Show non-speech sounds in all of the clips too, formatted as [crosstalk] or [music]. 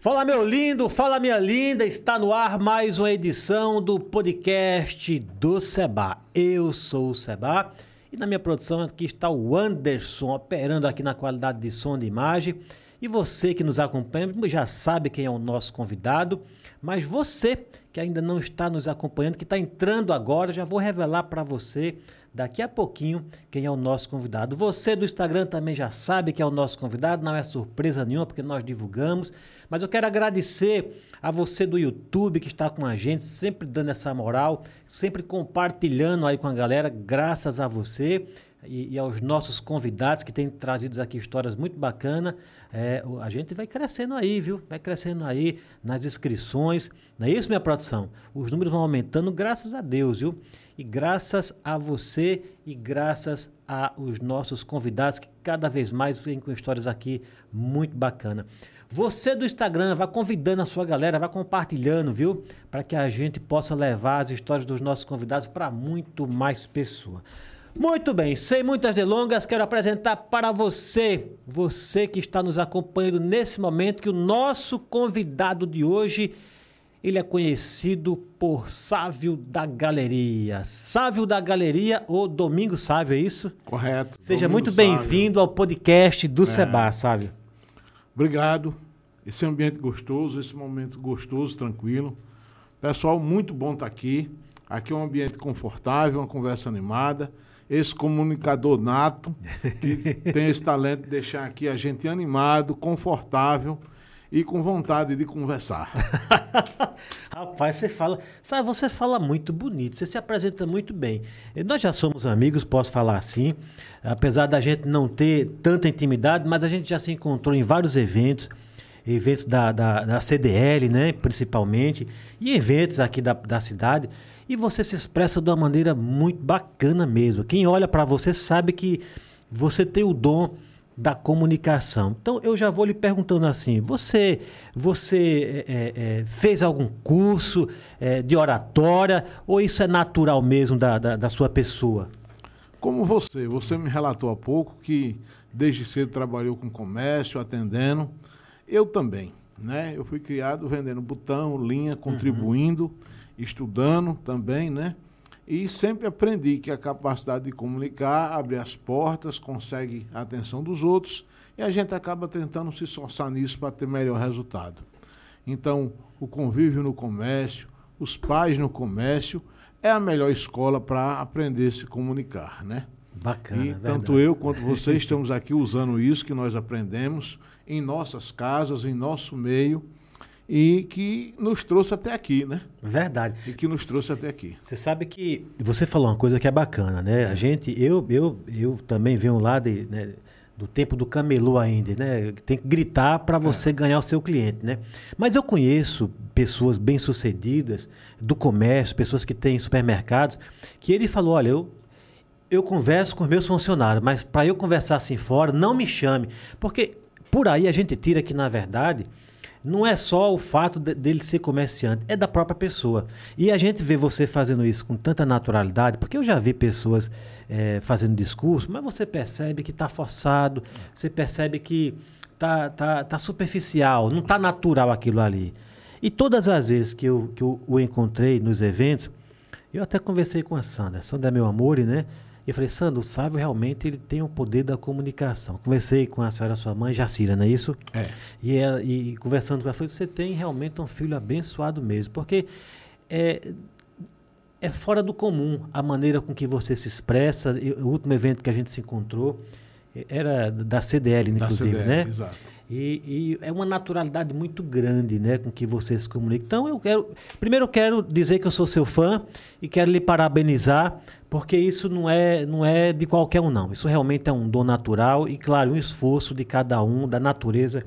Fala meu lindo, fala minha linda, está no ar mais uma edição do podcast do Seba. Eu sou o Seba e na minha produção aqui está o Anderson operando aqui na qualidade de som e de imagem. E você que nos acompanha já sabe quem é o nosso convidado, mas você que ainda não está nos acompanhando, que está entrando agora, já vou revelar para você daqui a pouquinho quem é o nosso convidado. Você do Instagram também já sabe quem é o nosso convidado, não é surpresa nenhuma porque nós divulgamos. Mas eu quero agradecer a você do YouTube que está com a gente, sempre dando essa moral, sempre compartilhando aí com a galera, graças a você e, e aos nossos convidados que têm trazido aqui histórias muito bacanas. É, a gente vai crescendo aí, viu? Vai crescendo aí nas inscrições. Não é isso, minha produção? Os números vão aumentando, graças a Deus, viu? E graças a você e graças aos nossos convidados que cada vez mais vêm com histórias aqui muito bacanas. Você do Instagram, vai convidando a sua galera, vai compartilhando, viu? Para que a gente possa levar as histórias dos nossos convidados para muito mais pessoas. Muito bem, sem muitas delongas, quero apresentar para você, você que está nos acompanhando nesse momento, que o nosso convidado de hoje, ele é conhecido por Sávio da Galeria. Sávio da Galeria ou Domingo Sávio, é isso? Correto. Seja Domingo muito bem-vindo ao podcast do é. Seba, Sávio. Obrigado. Esse ambiente gostoso, esse momento gostoso, tranquilo. Pessoal, muito bom estar aqui. Aqui é um ambiente confortável, uma conversa animada. Esse comunicador nato, que [laughs] tem esse talento de deixar aqui a gente animado, confortável e com vontade de conversar. [laughs] Rapaz, você fala, sabe, você fala muito bonito, você se apresenta muito bem. Nós já somos amigos, posso falar assim, apesar da gente não ter tanta intimidade, mas a gente já se encontrou em vários eventos, eventos da, da, da CDL, né, principalmente, e eventos aqui da, da cidade, e você se expressa de uma maneira muito bacana mesmo. Quem olha para você sabe que você tem o dom da comunicação. Então eu já vou lhe perguntando assim: você você é, é, é, fez algum curso é, de oratória ou isso é natural mesmo da, da, da, sua pessoa? Como você, você me relatou há pouco que desde cedo trabalhou com comércio, atendendo. Eu também, né? Eu fui criado vendendo botão, linha, contribuindo, uhum. Estudando também, né? E sempre aprendi que a capacidade de comunicar abre as portas, consegue a atenção dos outros e a gente acaba tentando se esforçar nisso para ter melhor resultado. Então, o convívio no comércio, os pais no comércio, é a melhor escola para aprender a se comunicar, né? Bacana. E tanto verdade. eu quanto você estamos aqui usando isso que nós aprendemos em nossas casas, em nosso meio e que nos trouxe até aqui, né? Verdade. E que nos trouxe até aqui. Você sabe que você falou uma coisa que é bacana, né? A gente, eu, eu, eu também venho lá de, né, do tempo do camelô ainda, né? Tem que gritar para você é. ganhar o seu cliente, né? Mas eu conheço pessoas bem-sucedidas do comércio, pessoas que têm supermercados, que ele falou, olha, eu eu converso com os meus funcionários, mas para eu conversar assim fora, não me chame, porque por aí a gente tira que na verdade não é só o fato de, dele ser comerciante, é da própria pessoa. E a gente vê você fazendo isso com tanta naturalidade, porque eu já vi pessoas é, fazendo discurso, mas você percebe que está forçado, você percebe que está tá, tá superficial, não está natural aquilo ali. E todas as vezes que eu, que eu o encontrei nos eventos, eu até conversei com a Sandra. Sandra é meu amor, né? E eu falei, Sandro, o Sávio realmente ele tem o poder da comunicação. Conversei com a senhora, sua mãe, Jacira, não é isso? É. E, ela, e conversando com ela, falei, você tem realmente um filho abençoado mesmo, porque é, é fora do comum a maneira com que você se expressa. O último evento que a gente se encontrou era da CDL, inclusive, da CDL, né? Exato. E, e, é uma naturalidade muito grande, né, com que você se comunica. Então eu quero, primeiro eu quero dizer que eu sou seu fã e quero lhe parabenizar, porque isso não é, não é de qualquer um não. Isso realmente é um dom natural e claro, um esforço de cada um, da natureza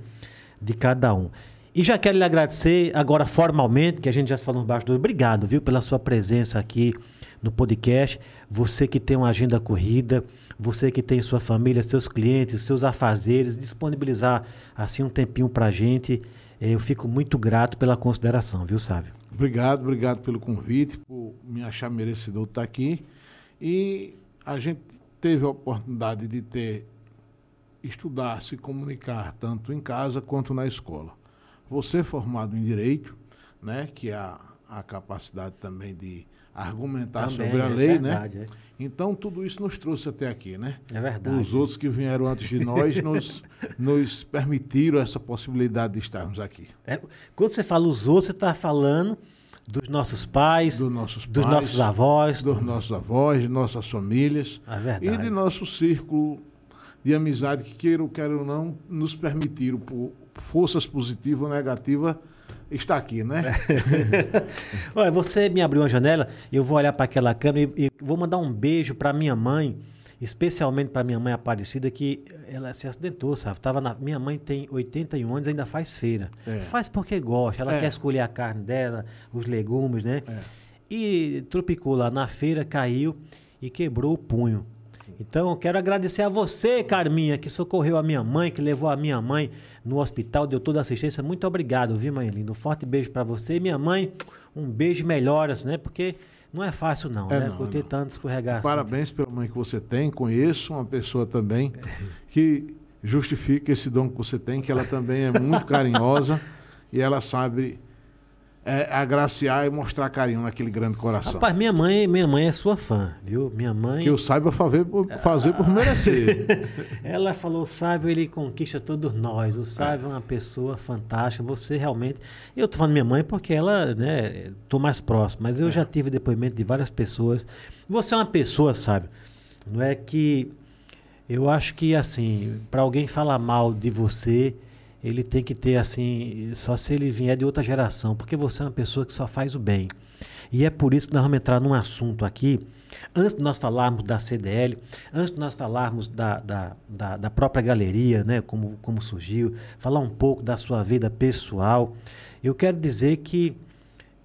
de cada um. E já quero lhe agradecer agora formalmente, que a gente já falou no baixo do obrigado, viu, pela sua presença aqui no podcast. Você que tem uma agenda corrida, você que tem sua família, seus clientes, seus afazeres, disponibilizar assim um tempinho para a gente. Eh, eu fico muito grato pela consideração, viu, Sávio? Obrigado, obrigado pelo convite, por me achar merecedor estar aqui. E a gente teve a oportunidade de ter estudar, se comunicar, tanto em casa quanto na escola. você formado em direito, né, que é a, a capacidade também de argumentar Também, sobre a é lei, verdade, né? é. Então tudo isso nos trouxe até aqui, né? É verdade. Os outros que vieram antes de nós nos, [laughs] nos permitiram essa possibilidade de estarmos aqui. É, quando você fala os outros, você está falando dos nossos pais, Dos nossos dos pais, nossos avós. dos nossos avós, de nossas famílias É verdade. e de nosso círculo de amizade que queira ou queira ou não nos permitiram por forças positivas ou negativas estar aqui, né? [laughs] Olha, você me abriu uma janela, eu vou olhar para aquela câmera e, e vou mandar um beijo para minha mãe, especialmente para minha mãe Aparecida, que ela se acidentou, sabe? Tava na, minha mãe tem 81 anos, ainda faz feira. É. Faz porque gosta, ela É. quer escolher a carne dela, os legumes, né? E tropicou lá na feira, caiu e quebrou o punho. Então, eu quero agradecer a você, Carminha, que socorreu a minha mãe, que levou a minha mãe no hospital, deu toda a assistência. Muito obrigado, viu, mãe linda? Um forte beijo para você. E minha mãe, um beijo melhoras, né? Porque não é fácil, não, É né? não, Por é tanto escorregar assim. Parabéns pela mãe que você tem. Conheço uma pessoa também que justifica esse dom que você tem, que ela também é muito carinhosa [laughs] e ela sabe é, agraciar e mostrar carinho naquele grande coração. Rapaz, minha mãe, minha mãe é sua fã, viu? Minha mãe. que eu saiba fazer por, fazer por merecer. [laughs] Ela falou, o Sávio, ele conquista todos nós. O Sávio é uma pessoa fantástica. Você realmente. Eu tô falando minha mãe porque ela, né, tô mais próximo, mas eu já tive depoimento de várias pessoas. Você é uma pessoa, sabe? Não é que. Eu acho que, assim, para alguém falar mal de você, ele tem que ter, assim, só se ele vier de outra geração, porque você é uma pessoa que só faz o bem. E é por isso que nós vamos entrar num assunto aqui, antes de nós falarmos da CDL, antes de nós falarmos da, da, da, da própria galeria, né, como, como surgiu, falar um pouco da sua vida pessoal, eu quero dizer que,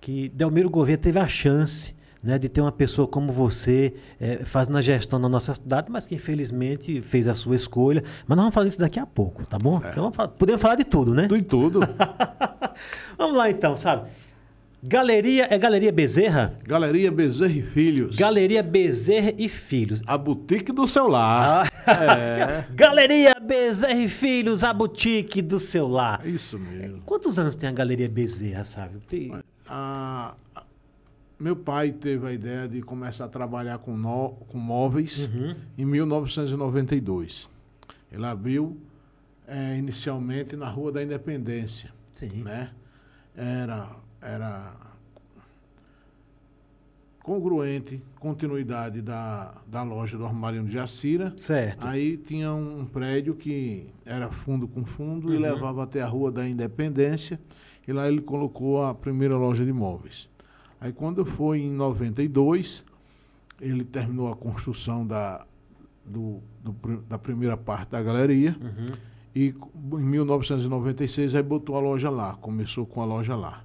que Delmiro Gouveia teve a chance né, de ter uma pessoa como você eh, fazendo a gestão na nossa cidade, mas que infelizmente fez a sua escolha. Mas nós vamos falar disso daqui a pouco, tá bom? Certo. Então, vamos falar- podemos falar de tudo, né? Tudo e [laughs] tudo. Vamos lá então, sabe? Galeria, é Galeria Bezerra? Galeria Bezerra e Filhos. Galeria Bezerra e Filhos. A boutique do seu lar. Ah. [laughs] Galeria Bezerra e Filhos, a boutique do seu lar. É isso mesmo. Quantos anos tem a Galeria Bezerra, sabe? Tem- A- a- meu pai teve a ideia de começar a trabalhar com, nó- com móveis em 1992. Ele abriu eh, inicialmente na Rua da Independência, Sim. né? Era, era congruente, continuidade da, da loja do Armarinho de Jacira. Certo. Aí tinha um prédio que era fundo com fundo Uhum. e levava até a Rua da Independência. E lá ele colocou a primeira loja de imóveis. Aí quando foi em 92, ele terminou a construção da, do, do da primeira parte da galeria. Uhum. E em 1996 aí botou a loja lá, começou com a loja lá.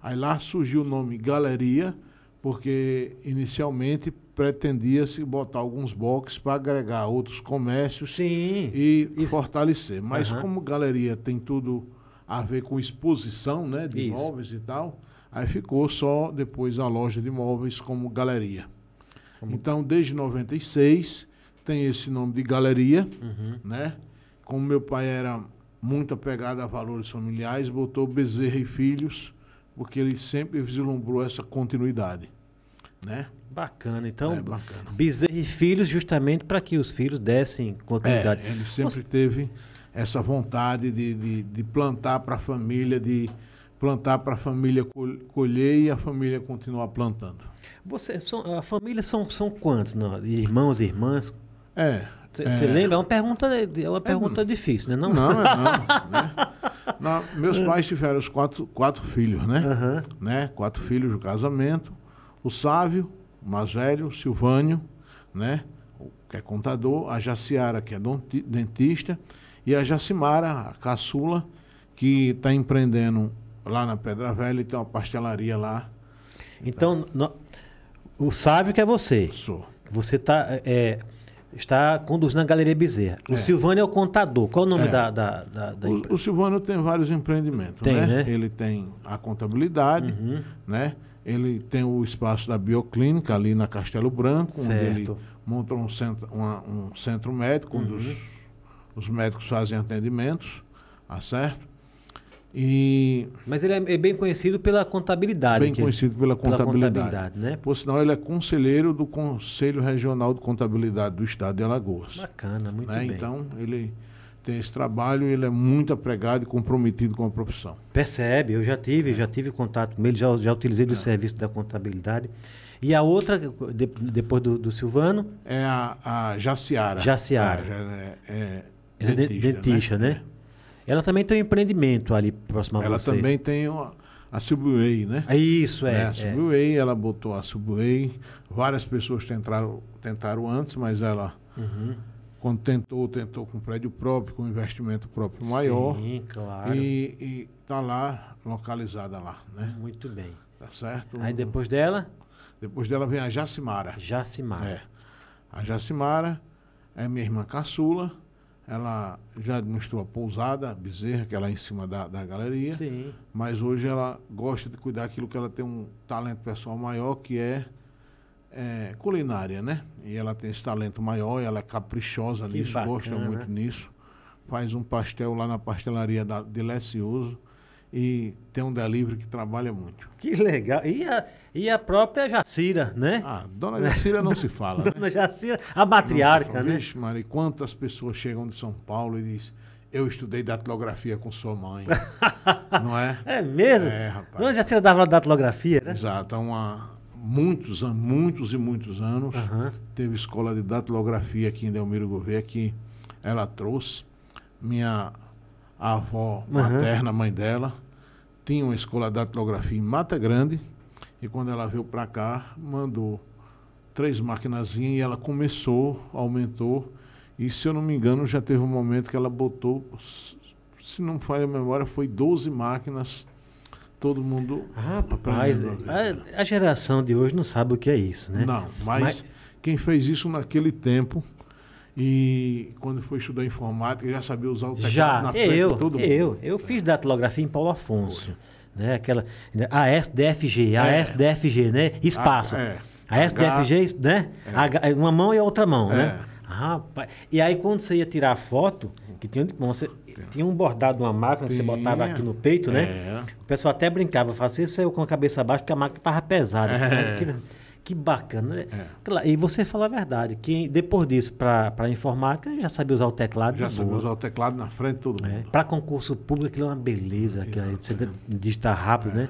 Aí lá surgiu o nome Galeria, porque inicialmente pretendia-se botar alguns boxes para agregar outros comércios Sim. e Isso. fortalecer. Mas Aham. como galeria tem tudo a ver com exposição né, de Isso. imóveis e tal, aí ficou só depois a loja de imóveis como galeria. Então, desde 96 tem esse nome de galeria, Uhum. né? Como meu pai era muito apegado a valores familiares, botou Bezerra e Filhos, porque ele sempre vislumbrou essa continuidade, né? Bacana. Então, é bacana. Bezerra e Filhos, justamente para que os filhos dessem continuidade. É, ele sempre teve essa vontade de, de, de plantar para a família, de plantar para a família col- colher e a família continuar plantando. Você, são- a família são, são quantos? Não? Irmãos e irmãs? É. Você é, lembra? É uma pergunta, é uma pergunta difícil, né? Não, Não, é não. [laughs] né? Não, meus pais tiveram os quatro, quatro filhos, né? Aham. né? Quatro filhos do casamento. O Sávio, o mais velho, o Silvânio, né? o- Que é contador, a Jaciara, que é dentista, e a Jacimara, a caçula, que está empreendendo lá na Pedra Velha e tem uma pastelaria lá. Então, no- o Sávio que é você. Sou. Você tá, é, está conduzindo a Galeria Bezerra. O É. Silvânio é o contador. Qual é o nome É. da, da, da, da O, empresa? o Silvano tem vários empreendimentos, Tem, né? né? Ele tem a contabilidade, Uhum. né? Ele tem o espaço da bioclínica ali na Castelo Branco, onde ele Certo. montou um centro, uma- um centro médico, onde Uhum. os, os médicos fazem atendimentos, tá certo? E Mas ele é é bem conhecido pela contabilidade. bem conhecido pela pela contabilidade. contabilidade, né? Por sinal, ele é conselheiro do Conselho Regional de Contabilidade do Estado de Alagoas. Bacana, muito né? bem. Então, ele tem esse trabalho e ele é muito apregado e comprometido com a profissão. Percebe, eu já tive, já tive contato com ele, já, já utilizei É. do serviço da contabilidade. E a outra, de- depois do, do Silvano, É a, a Jaciara. Jaciara. É, é é de- dentista, né? Ela também tem um empreendimento ali próximo a Ela você. também tem uma- a Subway, né? É Isso, é. É, a é. Subway, ela botou a Subway. Várias pessoas tentaram, tentaram antes, mas ela, Uhum. quando tentou, tentou com prédio próprio, com investimento próprio maior. Sim, claro. E está lá, localizada lá, né? Muito bem. Tá certo? Aí depois dela, Depois dela vem a Jacimara. Jacimar. É. A Jacimara é minha irmã caçula. Ela já administrou a pousada, a Bezerra, que é lá em cima da, da galeria. Sim. Mas hoje ela gosta de cuidar daquilo que ela tem um talento pessoal maior, que é, é, culinária, né? E ela tem esse talento maior, ela é caprichosa Que nisso, gosta bacana. muito nisso. Faz um pastel lá na pastelaria da Delicioso e tem um delivery que trabalha muito. Que legal. E a, e a própria Jacira, né? Ah, Dona Jacira não se fala, [laughs] né? Dona Jacira, a matriarca, né? Vixe, Maria, quantas pessoas chegam de São Paulo e dizem, eu estudei datilografia com sua mãe. [laughs] não é? É mesmo? É, rapaz. Dona Jacira dava datilografia, né? Exato, há uma- muitos, muitos e muitos anos. Aham. Teve escola de datilografia aqui em Delmiro Gouveia que ela trouxe. Minha avó materna, mãe dela, tinha uma escola de datilografia em Mata Grande. E quando ela veio para cá, mandou três maquinazinhas e ela começou, aumentou. E se eu não me engano, já teve um momento que ela botou, se não falha a memória, foi 12 máquinas. Todo mundo Rapaz, a a, a geração de hoje não sabe o que é isso, né? Não, mas, Mas- quem fez isso naquele tempo e quando foi estudar informática já sabia usar o teclado Já, na frente eu, todo mundo. eu, eu fiz datilografia em Paulo Afonso, né? Aquela ASDFG, ASDFG, né? Espaço. Ah, é. ASDFG, né? H- uma mão e a outra mão, É. né? Rapaz. E aí quando você ia tirar a foto, que tinha, você, tinha um bordado numa máquina que você botava aqui no peito, né? É. O pessoal até brincava, falava, você saiu com a cabeça baixa porque a máquina estava pesada. É. Que bacana, né? Claro, E você falou a verdade, que depois disso, para a informática, já sabia usar o teclado. Já sabia usar o teclado na frente todo mundo. Para concurso público, aquilo é uma beleza, aquilo aí, você digitar rápido, É. né?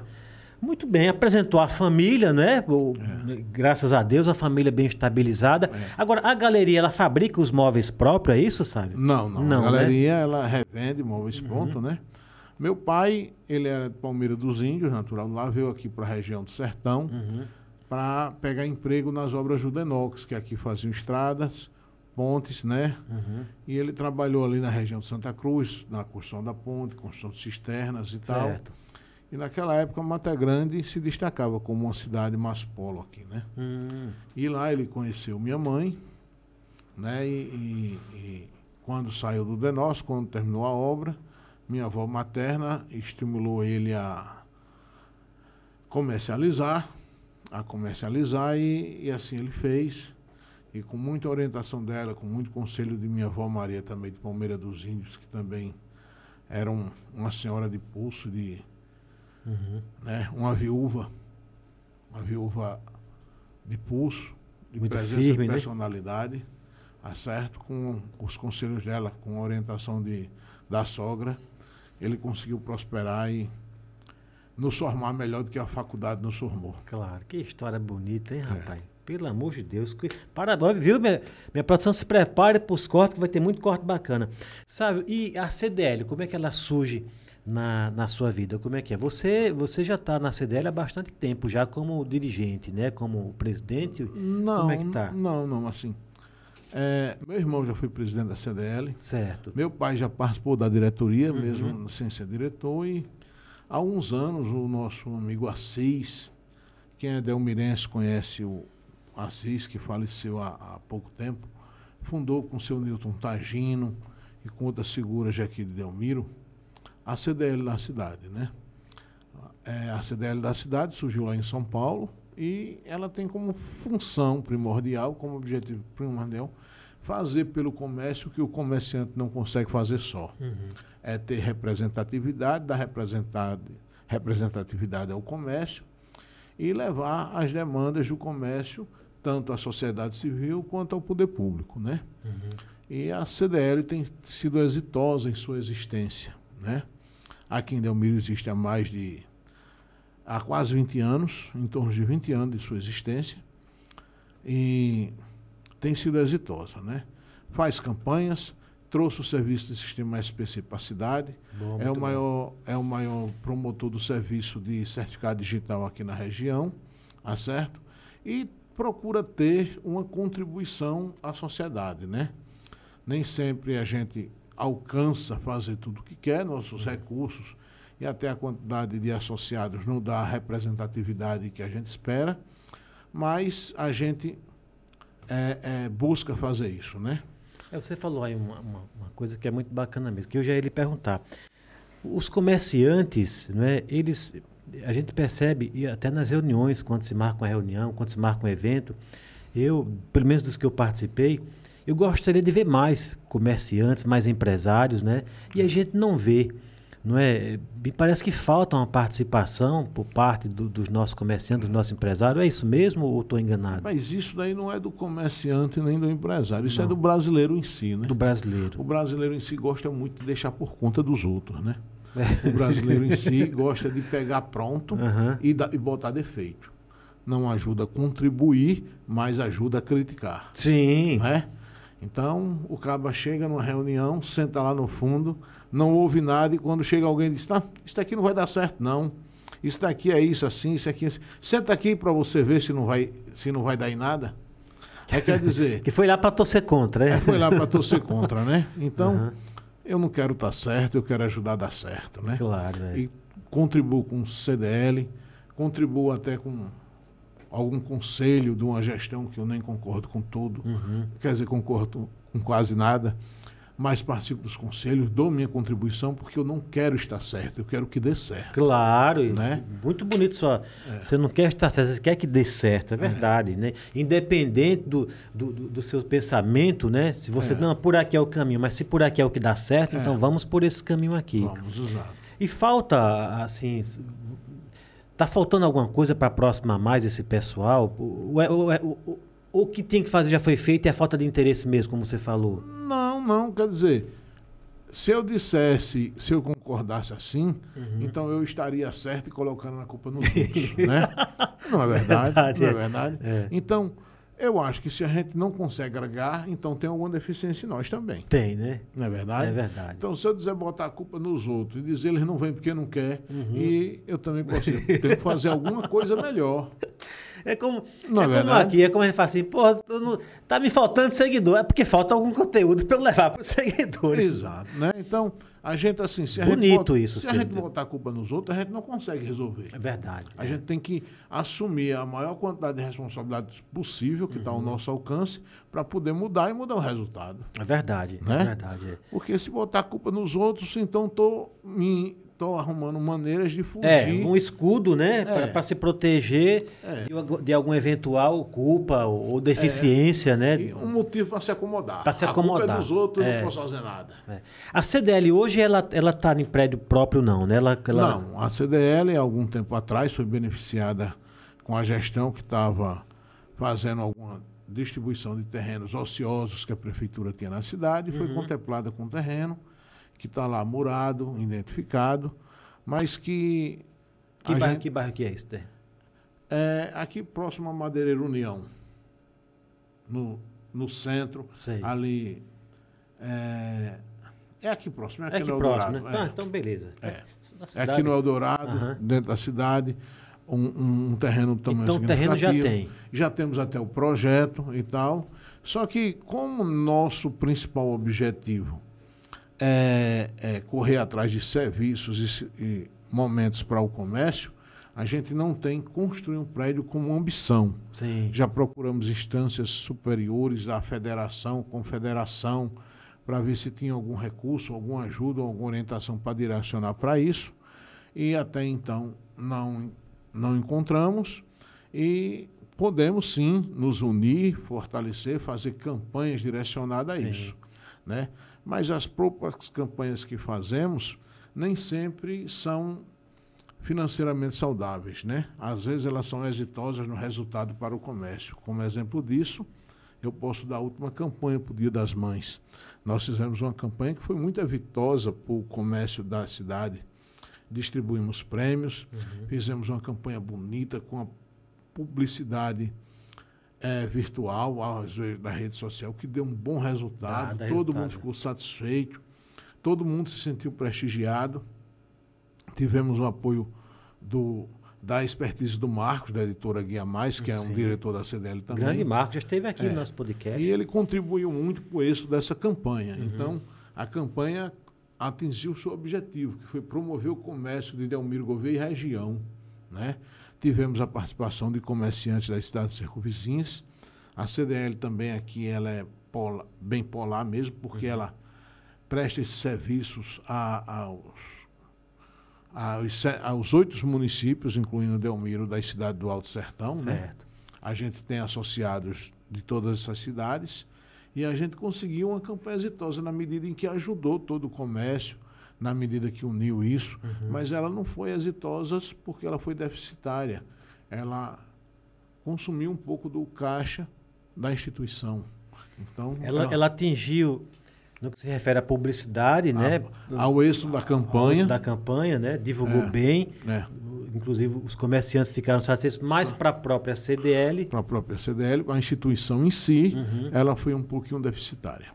Muito bem, apresentou a família, né? O- É. Graças a Deus, a família bem estabilizada. Agora, a galeria, ela fabrica os móveis próprios, é isso, sabe? Não, não. Não, a né? galeria, ela revende móveis pronto, né? Meu pai, ele era de Palmeira dos Índios, natural lá, veio aqui para a região do Sertão Uhum. Para pegar emprego nas obras Judenox, que aqui faziam estradas, pontes, né? Uhum. E ele trabalhou ali na região de Santa Cruz, na construção da ponte, construção de cisternas e tal. Certo. E naquela época, Mata Grande se destacava como uma cidade mais polo aqui, né? Hum, E lá ele conheceu minha mãe, né? E, e- e quando saiu do Denós, quando terminou a obra, minha avó materna estimulou ele a comercializar, a comercializar e, e assim ele fez. E com muita orientação dela, com muito conselho de minha avó Maria também de Palmeira dos Índios, que também era um- uma senhora de pulso, de, uhum. né, uma viúva, uma viúva de pulso, de Muito presença firme, de né? personalidade, acerto com os conselhos dela, com a orientação de, da sogra, ele conseguiu prosperar e nos formar melhor do que a faculdade nos formou. Claro, que história bonita, É. hein, rapaz? Pelo amor de Deus. que- Parabéns, viu? Minha, minha produção se prepare para os cortes, que vai ter muito corte bacana. Sabe, e a CDL, como é que ela surge na, na sua vida? Como é que é? Você, você já está na CDL há bastante tempo, já como dirigente, né? Como presidente. Não, Como é que tá? não, não, assim. é, meu irmão já foi presidente da CDL, Certo. Meu pai já participou da diretoria, Uhum. mesmo sem ser diretor, e há uns anos o nosso amigo Assis, quem é delmirense conhece o Assis, que faleceu há, há pouco tempo, fundou com seu Newton Tagino e com outras figuras de aqui de Delmiro, a CDL da cidade, né? É, a CDL da cidade surgiu lá em São Paulo e ela tem como função primordial, como objetivo primordial, fazer pelo comércio o que o comerciante não consegue fazer só. Uhum. É ter representatividade, dar representatividade ao comércio e levar as demandas do comércio tanto à sociedade civil quanto ao poder público, né? Uhum. E a CDL tem sido exitosa em sua existência, né? Aqui em Delmiro existe há mais de há quase 20 anos, em torno de 20 anos de sua existência, e tem sido exitosa, né? Faz campanhas, trouxe o serviço de sistema SPC para a cidade, bom, é, o maior, é o maior promotor do serviço de certificado digital aqui na região, tá certo? E procura ter uma contribuição à sociedade, né? Nem sempre a gente alcança fazer tudo o que quer, nossos recursos e até a quantidade de associados não dá a representatividade que a gente espera, mas a gente é, é, busca fazer isso, né? É, você falou aí uma, uma, uma, coisa que é muito bacana mesmo, que eu já ia lhe perguntar. Os comerciantes, né, eles, a gente percebe, e até nas reuniões, quando se marca uma reunião, quando se marca um evento, eu, pelo menos dos que eu participei, eu gostaria de ver mais comerciantes, mais empresários, né? E a gente não vê não é? Me parece que falta uma participação por parte do, dos nossos comerciantes, dos nossos empresários. É isso mesmo ou estou enganado? Mas isso daí não é do comerciante nem do empresário. Isso é não. é do brasileiro em si, né? Do brasileiro. O brasileiro em si gosta muito de deixar por conta dos outros, né? É. O brasileiro em si [laughs] gosta de pegar pronto uhum. e, da, e botar defeito. Não ajuda a contribuir, mas ajuda a criticar. Sim. Né? Então, o caba chega numa reunião, senta lá no fundo, não ouve nada e quando chega alguém diz: tá, isso aqui não vai dar certo, não. Isso daqui é isso assim, isso aqui é assim. Senta aqui para você ver se não vai, se não vai dar em nada. É quer dizer. [laughs] que foi lá para torcer contra, né? É, foi lá para torcer contra, né? Então, uhum. eu não quero estar tá certo, eu quero ajudar a dar certo, né? Claro. É. E contribuo com o CDL, contribuo até com algum conselho de uma gestão que eu nem concordo com tudo, uhum. quer dizer, concordo com quase nada, mas participo dos conselhos, dou minha contribuição porque eu não quero estar certo, eu quero que dê certo. Claro, né? muito bonito só. É. Você não quer estar certo, você quer que dê certo, é verdade, é. né? Independente do, do, do, seu pensamento, né? Se você, é. não, por aqui é o caminho, mas se por aqui é o que dá certo, então é. vamos por esse caminho aqui. Vamos usar. E falta, assim, Tá faltando alguma coisa para aproximar mais esse pessoal? O, o, o, o, que tem que fazer já foi feito e é falta de interesse mesmo, como você falou? Não, não. Quer dizer, se eu dissesse, se eu concordasse assim, uhum. então eu estaria certo e colocando a culpa nos outros, [laughs] né? Não é verdade? verdade não é, é verdade? É. Então, eu acho que se a gente não consegue agregar, então tem alguma deficiência em nós também. Tem, né? Não é verdade? É verdade. Então, se eu dizer botar a culpa nos outros e dizer eles não vêm porque não quer, uhum. e eu também posso ter que fazer alguma coisa melhor. É como, não é, é como aqui, é como a gente fala assim, pô, não, tá me faltando seguidor, é porque falta algum conteúdo [laughs] para eu levar para os seguidores. Exato, né? Então, a gente, assim, se a Bonito gente bota, isso. Se a gente botar a culpa nos outros, a gente não consegue resolver. É verdade. A é. gente tem que assumir a maior quantidade de responsabilidades possível que está uhum. ao nosso alcance para poder mudar e mudar o resultado. É verdade. Né? É verdade. É. Porque se botar a culpa nos outros, então estou me estão arrumando maneiras de fugir. É, um escudo, né? É. Para se proteger é. de, de, alguma eventual culpa ou deficiência, é. né? E um motivo para se acomodar. Para se acomodar. A culpa é dos outros, eu não é. posso fazer nada. É. A CDL hoje, ela está em prédio próprio, não, né? Ela, ela... Não, a CDL, há algum tempo atrás, foi beneficiada com a gestão que estava fazendo alguma distribuição de terrenos ociosos que a prefeitura tinha na cidade, uhum. foi contemplada com terreno que está lá murado, identificado, mas que. Que bairro, gente, que bairro que é esse? É aqui próximo à Madeireira União, no, no centro, Sei. ali. É, é aqui próximo, é aqui, é aqui no próximo, Eldorado. Né? É. Ah, então beleza. É, é aqui no Eldorado, uhum. dentro da cidade, um, um terreno também Então o terreno já tem. Já temos até o projeto e tal. Só que como nosso principal objetivo é, é, correr atrás de serviços e, e momentos para o comércio, a gente não tem construir um prédio como ambição. Sim. Já procuramos instâncias superiores à federação, confederação, para ver se tinha algum recurso, alguma ajuda, alguma orientação para direcionar para isso. E até então não, não encontramos. E podemos sim nos unir, fortalecer, fazer campanhas direcionadas Sim. a isso, né? Mas as próprias campanhas que fazemos nem sempre são financeiramente saudáveis, né? Às vezes elas são exitosas no resultado para o comércio. Como exemplo disso, eu posso dar a última campanha para o Dia das Mães. Nós fizemos uma campanha que foi muito exitosa para o comércio da cidade. Distribuímos prêmios, fizemos uma campanha bonita com a publicidade eh, virtual, da rede social, que deu um bom resultado. Dá- todo resultado. mundo ficou satisfeito, todo mundo se sentiu prestigiado. Tivemos o apoio do, da expertise do Marcos, da editora Guia Mais, que é um Sim. diretor da CDL também. Grande Marco já esteve aqui É. no nosso podcast. E ele contribuiu muito para o êxito dessa campanha. Uhum. Então, a campanha atingiu o seu objetivo, que foi promover o comércio de Delmiro Gouveia e região. Né? Tivemos a participação de comerciantes das cidades circunvizinhas. A CDL também aqui ela é pola- bem polar mesmo, porque Uhum. ela presta esses serviços a- aos, aos, aos oito municípios, incluindo Delmiro, da cidade do Alto Sertão. Né? certo. A gente tem associados de todas essas cidades e a gente conseguiu uma campanha exitosa na medida em que ajudou todo o comércio, na medida que uniu isso, Uhum. mas ela não foi exitosa porque ela foi deficitária. Ela consumiu um pouco do caixa da instituição. Então, Ela, ela atingiu, no que se refere à publicidade, né? ao êxito da ao campanha, êxito da campanha, né? Divulgou É. bem. né, Inclusive, os comerciantes ficaram satisfeitos mais para a própria CDL. para a própria CDL, a instituição em si, Uhum. ela foi um pouquinho deficitária.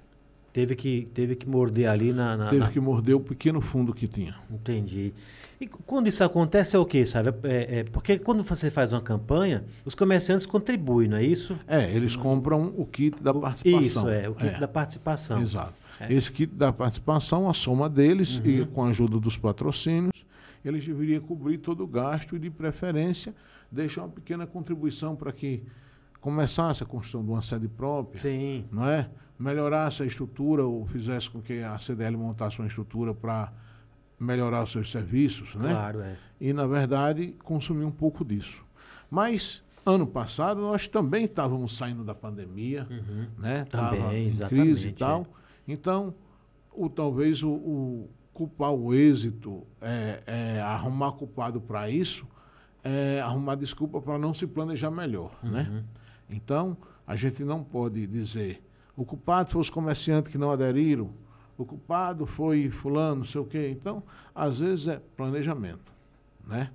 Teve que, teve que morder ali na. na- Teve na- que morder o pequeno fundo que tinha. Entendi. E quando isso acontece é o quê, sabe? É, é- porque quando você faz uma campanha, os comerciantes contribuem, não é isso? É, eles compram o kit da participação. Isso, é, o kit da participação. Exato. É. Esse kit da participação, a soma deles, e Uhum. com a ajuda dos patrocínios, eles deveriam cobrir todo o gasto e, de preferência, deixar uma pequena contribuição para que começasse a construção de uma sede própria, Sim. não é? Melhorasse a estrutura ou fizesse com que a CDL montasse uma estrutura para melhorar os seus serviços, né? Claro, é. e, na verdade, consumir um pouco disso. Mas, ano passado, nós também estávamos saindo da pandemia, né? Uhum. Também, em exatamente, crise e tal. Então, o, talvez o, o culpar o êxito, é, é, arrumar culpado para isso, é arrumar desculpa para não se planejar melhor, Uhum. né? Então, a gente não pode dizer o culpado foi os comerciantes que não aderiram, o culpado foi fulano, não sei o quê. Então, às vezes é planejamento, né?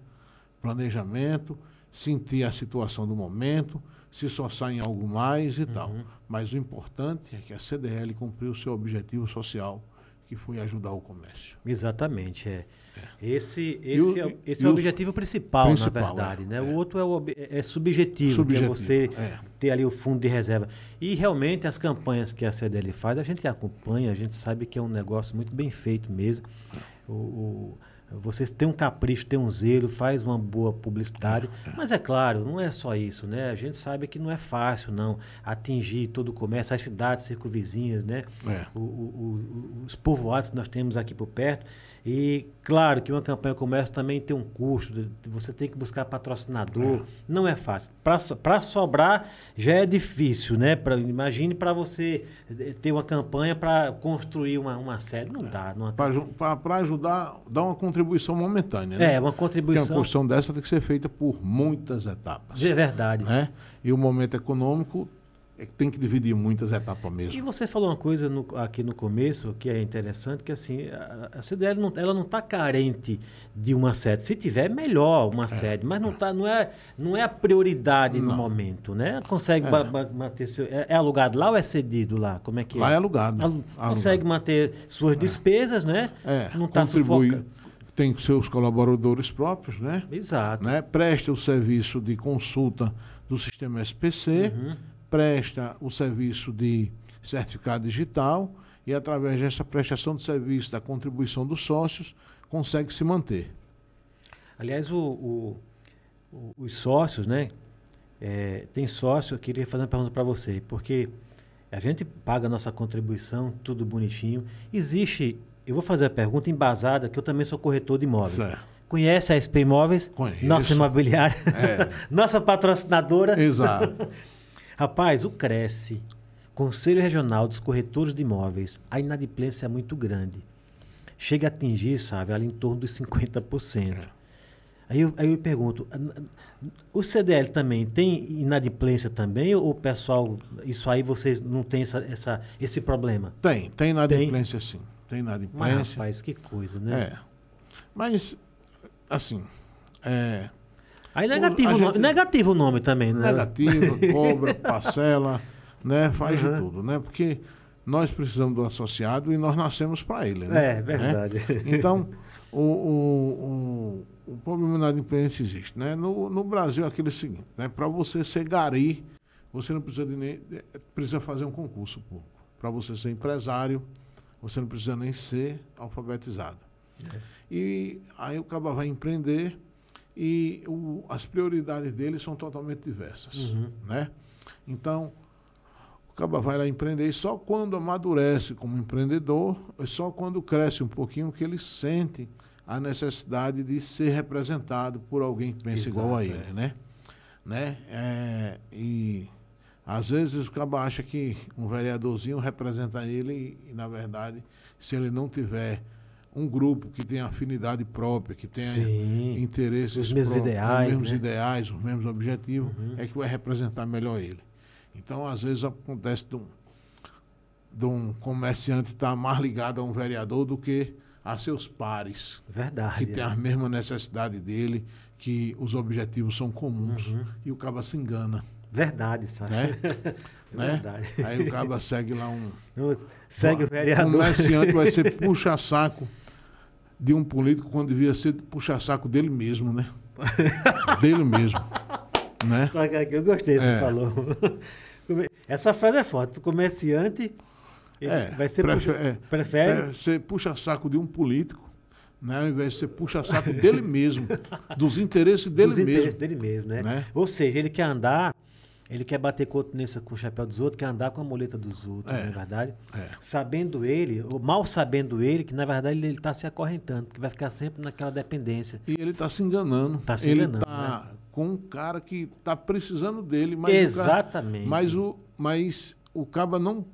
Planejamento, sentir a situação do momento, se só sai em algo mais e tal. Uhum. Mas o importante é que a CDL cumpriu o seu objetivo social, que foi ajudar o comércio. Exatamente, é. Esse, esse, o- é, esse é o o objetivo principal, principal, na verdade. é, né? é. O outro é, o é subjetivo, Subjetivo, que é você é. ter ali o fundo de reserva. E realmente as campanhas que a CDL faz, a gente acompanha, a gente sabe que é um negócio muito bem feito mesmo. O, o- vocês têm um capricho, têm um zelo, faz uma boa publicidade. Mas é claro, não é só isso, né? A gente sabe que não é fácil, não, atingir todo o comércio, as cidades circunvizinhas, né? É. o- os povoados que nós temos aqui por perto. E claro que uma campanha como essa também tem um custo, você tem que buscar patrocinador, não é fácil. Para sobrar já é difícil, né? Pra, imagine para você eh, ter uma campanha para construir uma, uma sede, não dá. Não, Para ajudar, dar uma contribuição momentânea. né? é, uma Porque uma contribuição. construção dessa tem que ser feita por muitas etapas. É verdade. Né? E o momento econômico é que tem que dividir muitas etapas E mesmo. você falou uma coisa no- aqui no começo que é interessante, que assim, a, a CDL não, ela não está carente de uma sede. Se tiver, melhor uma sede, mas não, tá, não, é, não é a prioridade no Não. momento, né? Consegue ba- manter seu. É, é alugado lá ou é cedido lá? Como é que Lá é é? alugado. Alu- Alugado. Consegue manter suas despesas, né? É, não está contribui, sufoca. tem seus colaboradores próprios, né? Exato. né? Presta o serviço de consulta do sistema SPC, Uhum. Presta o serviço de certificado digital e, através dessa prestação de serviço da contribuição dos sócios, consegue se manter. Aliás, o, o- o- os sócios, né? É, tem sócio, eu queria fazer uma pergunta para você, porque a gente paga a nossa contribuição, tudo bonitinho. Existe, eu vou fazer a pergunta embasada, que eu também sou corretor de imóveis. Certo. Conhece a SP Imóveis? Conheço. Nossa imobiliária. É. [laughs] Nossa patrocinadora. Exato. [laughs] Rapaz, o Cresce, Conselho Regional dos Corretores de Imóveis, a inadimplência é muito grande. Chega a atingir, sabe, ali em torno dos 50%. Aí eu, aí eu pergunto, o CDL também tem inadimplência também? Ou o pessoal, isso aí vocês não tem essa, essa- esse problema? Tem, tem inadimplência sim. Tem Mas, inadimplência. rapaz, que coisa, né? É. Mas, assim, é, Aí negativo, o nome, gente- negativo o nome também, né? negativa, [laughs] cobra, parcela, né? Faz de tudo, né? Porque nós precisamos do associado e nós nascemos para ele, né? É, verdade. Né? Então, o, o, o, o problema da inadimplência existe, né? No, no Brasil é aquele seguinte, né? Para você ser gari, você não precisa de nem, precisa fazer um concurso público. Para você ser empresário, você não precisa nem ser alfabetizado. E aí o cara vai empreender e o- as prioridades dele são totalmente diversas, né? Então, o cara vai lá empreender e só quando amadurece como empreendedor, é só quando cresce um pouquinho que ele sente a necessidade de ser representado por alguém que pensa igual a Exato, ele, né? né? É, e às vezes o cara acha que um vereadorzinho representa ele e, e, na verdade, se ele não tiver um grupo que tenha afinidade própria, que Sim. interesses Os mesmos pró- ideais, os mesmos né? ideais, os mesmos objetivos, Uhum. é que vai representar melhor ele. Então, às vezes acontece de um, de um comerciante estar mais ligado a um vereador do que a seus pares, Verdade. que tem é. a mesma necessidade dele, que os objetivos são comuns, Uhum. e o caba se engana, Verdade, sabe? né? [laughs] né? Verdade. Aí o caba segue lá um... Segue o O vereador. comerciante vai ser puxa-saco de um político quando devia ser puxa-saco dele mesmo, né? dele mesmo, né? Eu gostei, você É. falou. Essa frase é forte. O comerciante É, vai ser prefe- puxa- é, prefere É, você puxa saco de um político, né? Ao invés de você puxa saco dele mesmo, dos interesses dele dos mesmo. interesses dele mesmo, né? né? Ou seja, ele quer andar, ele quer bater continência com o chapéu dos outros, quer andar com a muleta dos outros, É. não é verdade? É. Sabendo ele, ou mal sabendo ele, que na verdade ele está se acorrentando, porque vai ficar sempre naquela dependência. E ele está se enganando. Tá se ele enganando, está com um cara que está precisando dele, mas o cara, Exatamente. mas o, mas o caba não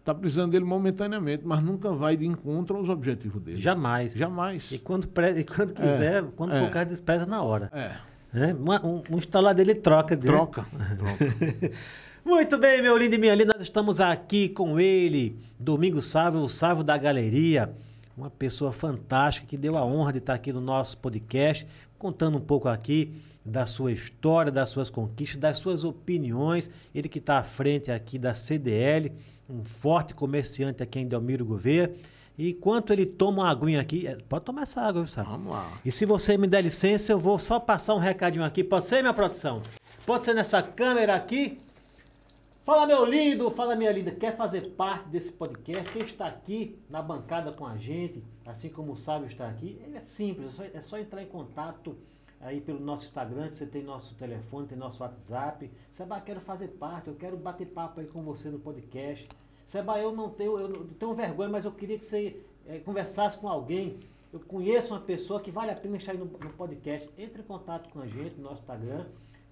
está precisando dele momentaneamente, mas nunca vai de encontro aos objetivos dele. Jamais. Jamais. E quando, pre- e quando quiser, quando é. for o caso, despreza na hora. É, Né? Um, um instalar dele troca. né? troca. troca. [laughs] Muito bem, meu lindo e minha linda, nós estamos aqui com ele, Domingo Sávio, o Sávio da Galeria, uma pessoa fantástica que deu a honra de estar aqui no nosso podcast, contando um pouco aqui da sua história, das suas conquistas, das suas opiniões. Ele que está à frente aqui da CDL, um forte comerciante aqui em Delmiro Gouveia. E enquanto ele toma uma aguinha aqui, é, pode tomar essa água, viu, Sávio? Vamos lá. E se você me der licença, eu vou só passar um recadinho aqui. Pode ser, minha produção? Pode ser nessa câmera aqui? Fala, meu lindo, fala, minha linda. Quer fazer parte desse podcast? Quem está aqui na bancada com a gente, assim como o Sávio está aqui, é simples, é só, é só entrar em contato aí pelo nosso Instagram, você tem nosso telefone, tem nosso WhatsApp. Seba, quero fazer parte, eu quero bater papo aí com você no podcast. Seba, eu não tenho, eu tenho vergonha, mas eu queria que você eh, conversasse com alguém. Eu conheço uma pessoa que vale a pena estar aí no, no podcast. Entre em contato com a gente no nosso Instagram.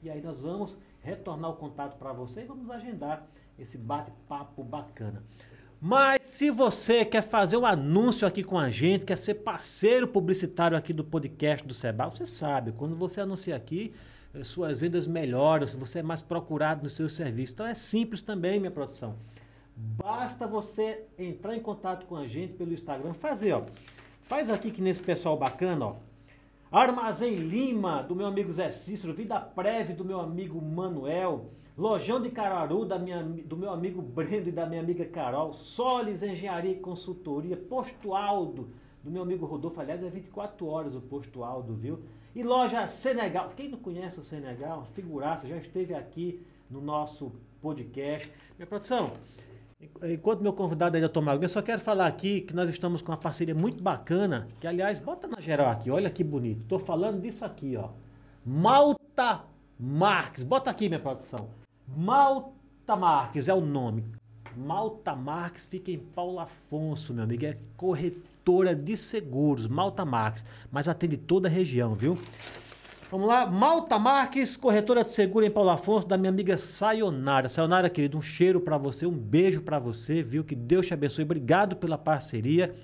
E aí nós vamos retornar o contato para você e vamos agendar esse bate-papo bacana. Mas se você quer fazer um anúncio aqui com a gente, quer ser parceiro publicitário aqui do podcast do Seba, você sabe, quando você anuncia aqui, eh, suas vendas melhoram, você é mais procurado no seu serviço. Então é simples também, minha produção. Basta você entrar em contato com a gente pelo Instagram, fazer, ó. Faz aqui que nesse pessoal bacana, ó. Armazém Lima, do meu amigo Zé Cícero, Vida Preve, do meu amigo Manuel, Lojão de Cararu, da minha, do meu amigo Brendo e da minha amiga Carol, Solis Engenharia e Consultoria, Posto Aldo, do meu amigo Rodolfo, aliás, é 24 horas o Posto Aldo, viu? E loja Senegal, quem não conhece o Senegal, figuraça, já esteve aqui no nosso podcast. Minha produção, Enquanto meu convidado ainda toma água, eu só quero falar aqui que nós estamos com uma parceria muito bacana, que aliás, bota na geral aqui, olha que bonito. Estou falando disso aqui, ó. Malta Marques. Bota aqui, minha produção. Malta Marques é o nome. Malta Marques fica em Paulo Afonso, meu amigo. É corretora de seguros, Malta Marques. Mas atende toda a região, viu? Vamos lá, Malta Marques, corretora de seguro em Paulo Afonso, da minha amiga Sayonara. Sayonara, querido, um cheiro para você, um beijo para você, viu? Que Deus te abençoe. Obrigado pela parceria.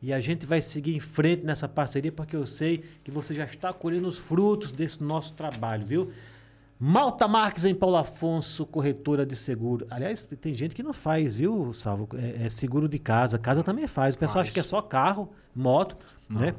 E a gente vai seguir em frente nessa parceria, porque eu sei que você já está colhendo os frutos desse nosso trabalho, viu? Malta Marques em Paulo Afonso, corretora de seguro. Aliás, tem gente que não faz, viu, Salvo? É, é seguro de casa. Casa também faz. O pessoal acha que é só carro, moto, não, né?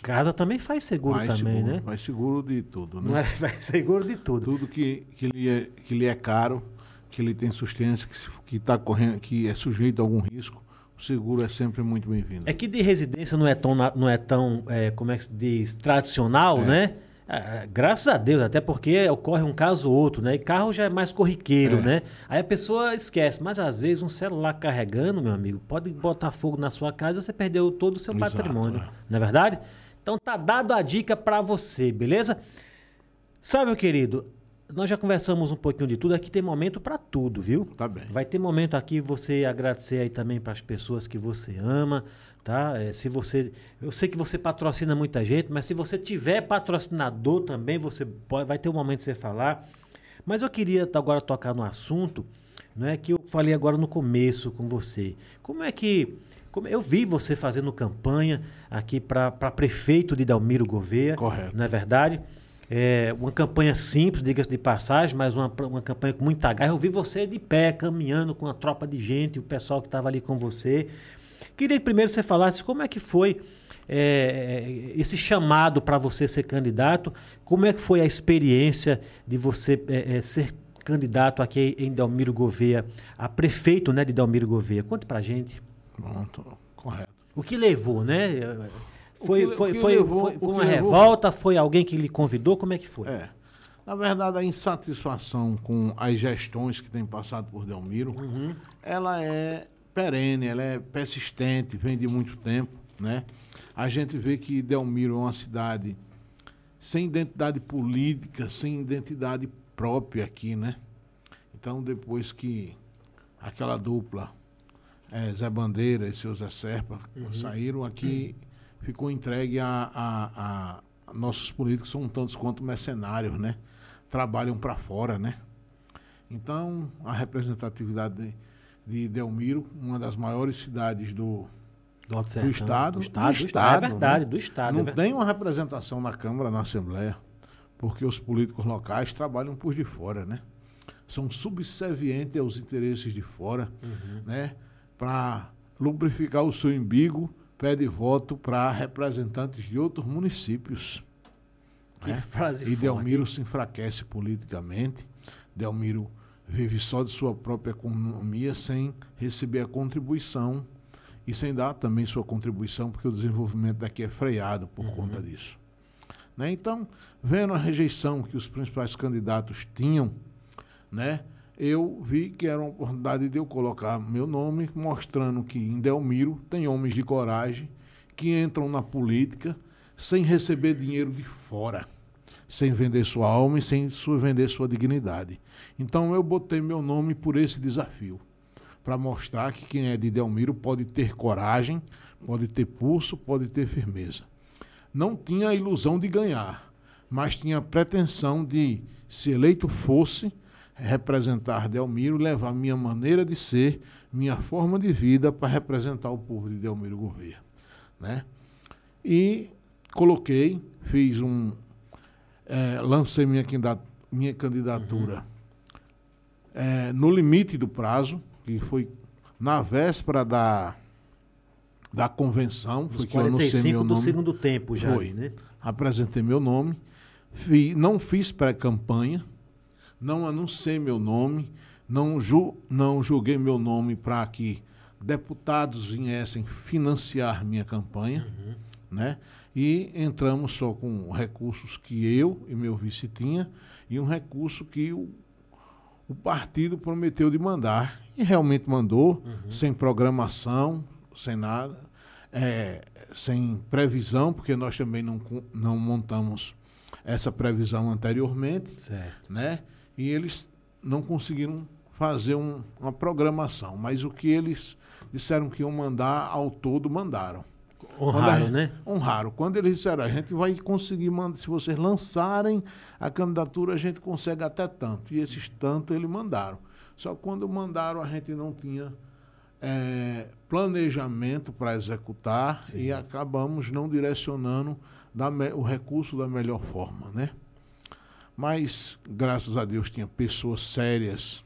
Casa também faz seguro faz também, seguro, né? Faz seguro de tudo, né? É, faz seguro de tudo. Tudo que, que, lhe, é, que lhe é caro, que ele tem sustância, que, que, tá correndo, que é sujeito a algum risco, o seguro é sempre muito bem-vindo. É que de residência não é tão, não é tão é, como é que se diz, tradicional, é. né? É, graças a Deus, até porque ocorre um caso ou outro, né? E carro já é mais corriqueiro, é. né? Aí a pessoa esquece, mas às vezes um celular carregando, meu amigo, pode botar fogo na sua casa e você perdeu todo o seu Exato, patrimônio, é. não é verdade? Então tá dado a dica para você, beleza? Sabe, meu querido, nós já conversamos um pouquinho de tudo, aqui tem momento para tudo, viu? Tá bem. Vai ter momento aqui você agradecer aí também para as pessoas que você ama, tá? É, se você, eu sei que você patrocina muita gente, mas se você tiver patrocinador também, você pode, vai ter um momento de você falar. Mas eu queria agora tocar no assunto, não é que eu falei agora no começo com você. Como é que eu vi você fazendo campanha aqui para prefeito de Dalmiro Gouveia, Correto. não é verdade? É, uma campanha simples, diga-se de passagem, mas uma, uma campanha com muita garra. Eu vi você de pé, caminhando com uma tropa de gente, o pessoal que estava ali com você. Queria que primeiro você falasse como é que foi é, esse chamado para você ser candidato, como é que foi a experiência de você é, é, ser candidato aqui em Delmiro Gouveia, a prefeito né, de Delmiro Gouveia. Conte para gente. Pronto, correto. O que levou, né? Foi, que, foi, foi, levou, foi, foi uma levou... revolta? Foi alguém que lhe convidou? Como é que foi? É. Na verdade, a insatisfação com as gestões que tem passado por Delmiro, uhum. ela é perene, ela é persistente, vem de muito tempo, né? A gente vê que Delmiro é uma cidade sem identidade política, sem identidade própria aqui, né? Então, depois que aquela dupla, é, Zé Bandeira e seu Zé Serpa, uhum. saíram aqui, uhum. ficou entregue a, a, a, Nossos políticos são tantos quanto mercenários, né? Trabalham para fora, né? Então, a representatividade de Delmiro, uma das maiores cidades do, do, do Estado. Do Estado, do estado, do estado é verdade, né? do Estado. Não é tem uma representação na Câmara, na Assembleia, porque os políticos locais trabalham por de fora, né? São subservientes aos interesses de fora, uhum. né? Para lubrificar o seu umbigo, pede voto para representantes de outros municípios. Que né? frase E Delmiro se enfraquece politicamente. Delmiro vive só de sua própria economia sem receber a contribuição e sem dar também sua contribuição, porque o desenvolvimento daqui é freado por uhum. conta disso. Né? Então, vendo a rejeição que os principais candidatos tinham, né, eu vi que era uma oportunidade de eu colocar meu nome, mostrando que em Delmiro tem homens de coragem que entram na política sem receber dinheiro de fora sem vender sua alma e sem vender sua dignidade. Então eu botei meu nome por esse desafio, para mostrar que quem é de Delmiro pode ter coragem, pode ter pulso, pode ter firmeza. Não tinha a ilusão de ganhar, mas tinha a pretensão de, se eleito fosse, representar Delmiro, levar minha maneira de ser, minha forma de vida para representar o povo de Delmiro Gouveia. Né? E coloquei, fiz um, é, lancei minha, minha candidatura uhum. é, no limite do prazo, que foi na véspera da, da convenção. Foi que eu anunciei meu nome. do segundo tempo já. Foi. né? Apresentei meu nome. Fiz, não fiz pré-campanha, não anunciei meu nome, não, ju, não julguei meu nome para que deputados viessem financiar minha campanha, uhum. né? e entramos só com recursos que eu e meu vice tinha e um recurso que o, o partido prometeu de mandar e realmente mandou, uhum. sem programação, sem nada, é, sem previsão, porque nós também não, não montamos essa previsão anteriormente, certo. né? E eles não conseguiram fazer um, uma programação, mas o que eles disseram que iam mandar ao todo, mandaram. Honraram, né? Honraram. Quando eles disseram, a gente vai conseguir mandar, se vocês lançarem a candidatura, a gente consegue até tanto. E esses tanto eles mandaram. Só que quando mandaram, a gente não tinha é, planejamento para executar Sim. e acabamos não direcionando da, o recurso da melhor forma, né? Mas, graças a Deus, tinha pessoas sérias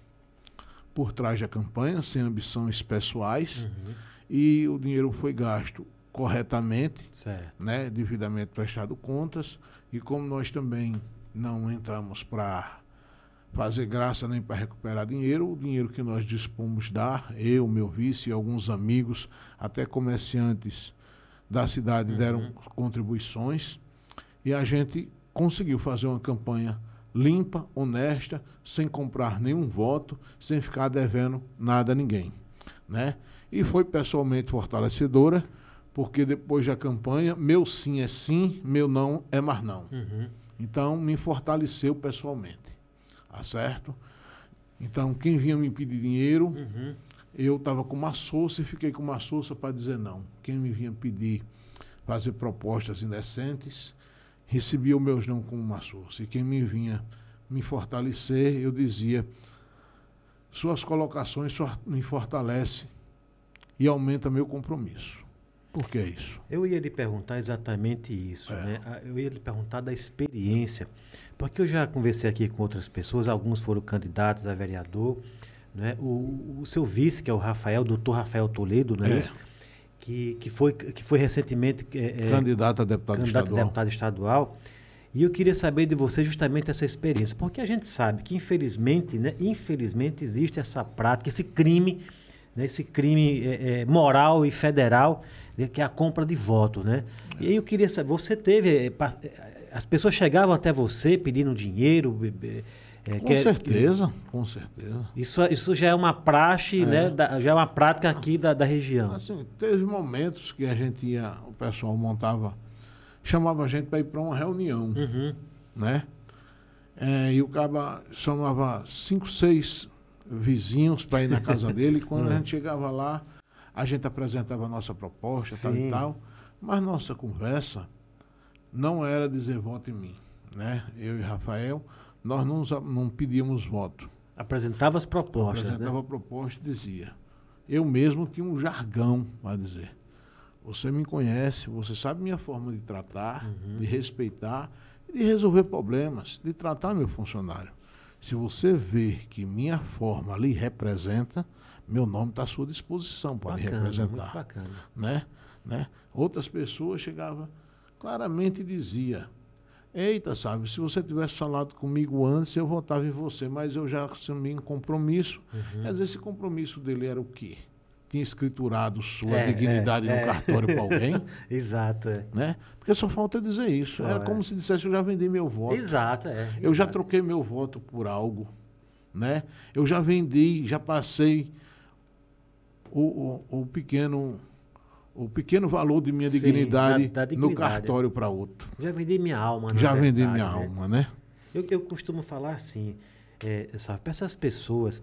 por trás da campanha, sem ambições pessoais, uhum. e o dinheiro foi gasto corretamente, certo. né, devidamente prestado contas, e como nós também não entramos para fazer graça nem para recuperar dinheiro, o dinheiro que nós dispomos dar, eu, meu vice e alguns amigos, até comerciantes da cidade uhum. deram contribuições, e a gente conseguiu fazer uma campanha limpa, honesta, sem comprar nenhum voto, sem ficar devendo nada a ninguém, né? E foi pessoalmente fortalecedora, porque depois da campanha, meu sim é sim, meu não é mais não. Uhum. Então, me fortaleceu pessoalmente, tá certo? Então, quem vinha me pedir dinheiro, uhum. eu estava com uma força e fiquei com uma força para dizer não. Quem me vinha pedir fazer propostas indecentes, recebia os meus não como uma força. E quem me vinha me fortalecer, eu dizia, suas colocações me fortalecem e aumenta meu compromisso. Por que isso? Eu ia lhe perguntar exatamente isso. É. Né? Ah, eu ia lhe perguntar da experiência. Porque eu já conversei aqui com outras pessoas, alguns foram candidatos a vereador. Né? O, o seu vice, que é o Rafael, o doutor Rafael Toledo, não é, é. isso? Que, que, foi, que foi recentemente é, é candidato a deputado candidato estadual. A deputado estadual. E eu queria saber de você justamente essa experiência, porque a gente sabe que infelizmente, né, infelizmente existe essa prática, esse crime, né, esse crime é, é, moral e federal, né, que é a compra de voto, né? E aí eu queria saber, você teve, é, é, as pessoas chegavam até você pedindo dinheiro, é, com certeza, que, com certeza. Isso, isso já é uma praxe, é. né? Da, já é uma prática aqui da, da região. Assim, teve momentos que a gente ia, o pessoal montava, chamava a gente para ir para uma reunião, uhum. né? É, e o cara chamava cinco, seis vizinhos para ir na casa [laughs] dele. E quando a uhum. gente chegava lá, a gente apresentava a nossa proposta, tal e tal. Mas nossa conversa não era dizer voto em mim, né? Eu e Rafael nós não, não pedíamos voto. Apresentava as propostas. Né? Apresentava né? a proposta e dizia. Eu mesmo tinha um jargão para dizer. Você me conhece, você sabe minha forma de tratar, uhum. de respeitar e de resolver problemas, de tratar meu funcionário. Se você vê que minha forma lhe representa, meu nome está à sua disposição para lhe representar. Muito bacana. Né? Né? Outras pessoas chegavam claramente dizia Eita, sabe, se você tivesse falado comigo antes, eu votava em você, mas eu já assumi um compromisso. Uhum. Mas esse compromisso dele era o quê? Tinha escriturado sua é, dignidade é, no é. cartório para alguém? [laughs] Exato, é. Né? Porque só falta dizer isso. Só, era como é. se dissesse, eu já vendi meu voto. Exato, é. Eu já troquei meu voto por algo. Né? Eu já vendi, já passei o, o, o pequeno o pequeno valor de minha Sim, dignidade, da, da dignidade, no cartório para outro. Já vendi minha alma, Já verdade, vendi minha né? alma, né? Eu, eu costumo falar assim, é, sabe, para essas pessoas,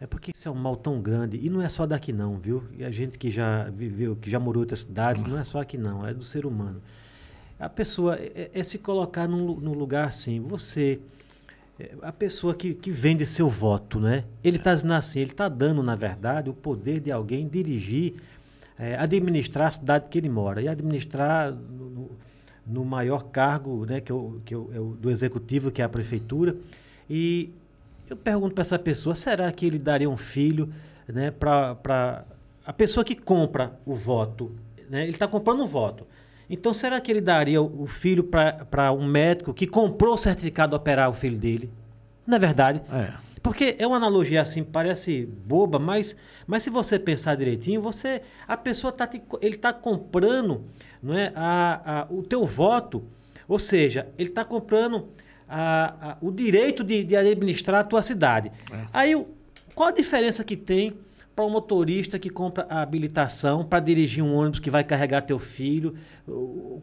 é porque isso é um mal tão grande, e não é só daqui não, viu? E a gente que já viveu, que já morou em outras cidades, não é só aqui não, é do ser humano. A pessoa é, é se colocar num, num lugar assim, você é, a pessoa que, que vende seu voto, né? Ele está dizendo assim, ele está dando, na verdade, o poder de alguém dirigir é, administrar a cidade que ele mora e administrar no, no maior cargo né, que, eu, que eu, eu, do executivo, que é a prefeitura. E eu pergunto para essa pessoa, será que ele daria um filho né, para a pessoa que compra o voto? Né, ele está comprando o voto. Então, será que ele daria o filho para um médico que comprou o certificado operar o filho dele? Não é verdade? É. Porque é uma analogia assim, parece boba, mas, mas se você pensar direitinho, você a pessoa tá te, ele está comprando, não é, a, a, o teu voto, ou seja, ele está comprando a, a, o direito de, de, administrar a tua cidade. É. Aí, qual a diferença que tem para um motorista que compra a habilitação para dirigir um ônibus que vai carregar teu filho?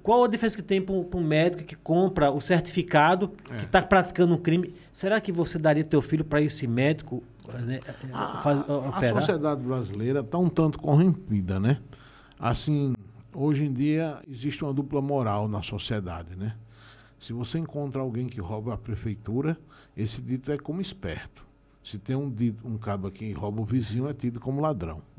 Qual a diferença que tem para um, médico que compra o certificado é. que está praticando um crime? Será que você daria teu filho para esse médico né, a, faz, a sociedade brasileira está um tanto corrompida, né? Assim, hoje em dia existe uma dupla moral na sociedade, né? Se você encontra alguém que rouba a prefeitura, esse dito é como esperto. Se tem um, um cabo que rouba o vizinho, é tido como ladrão. [laughs]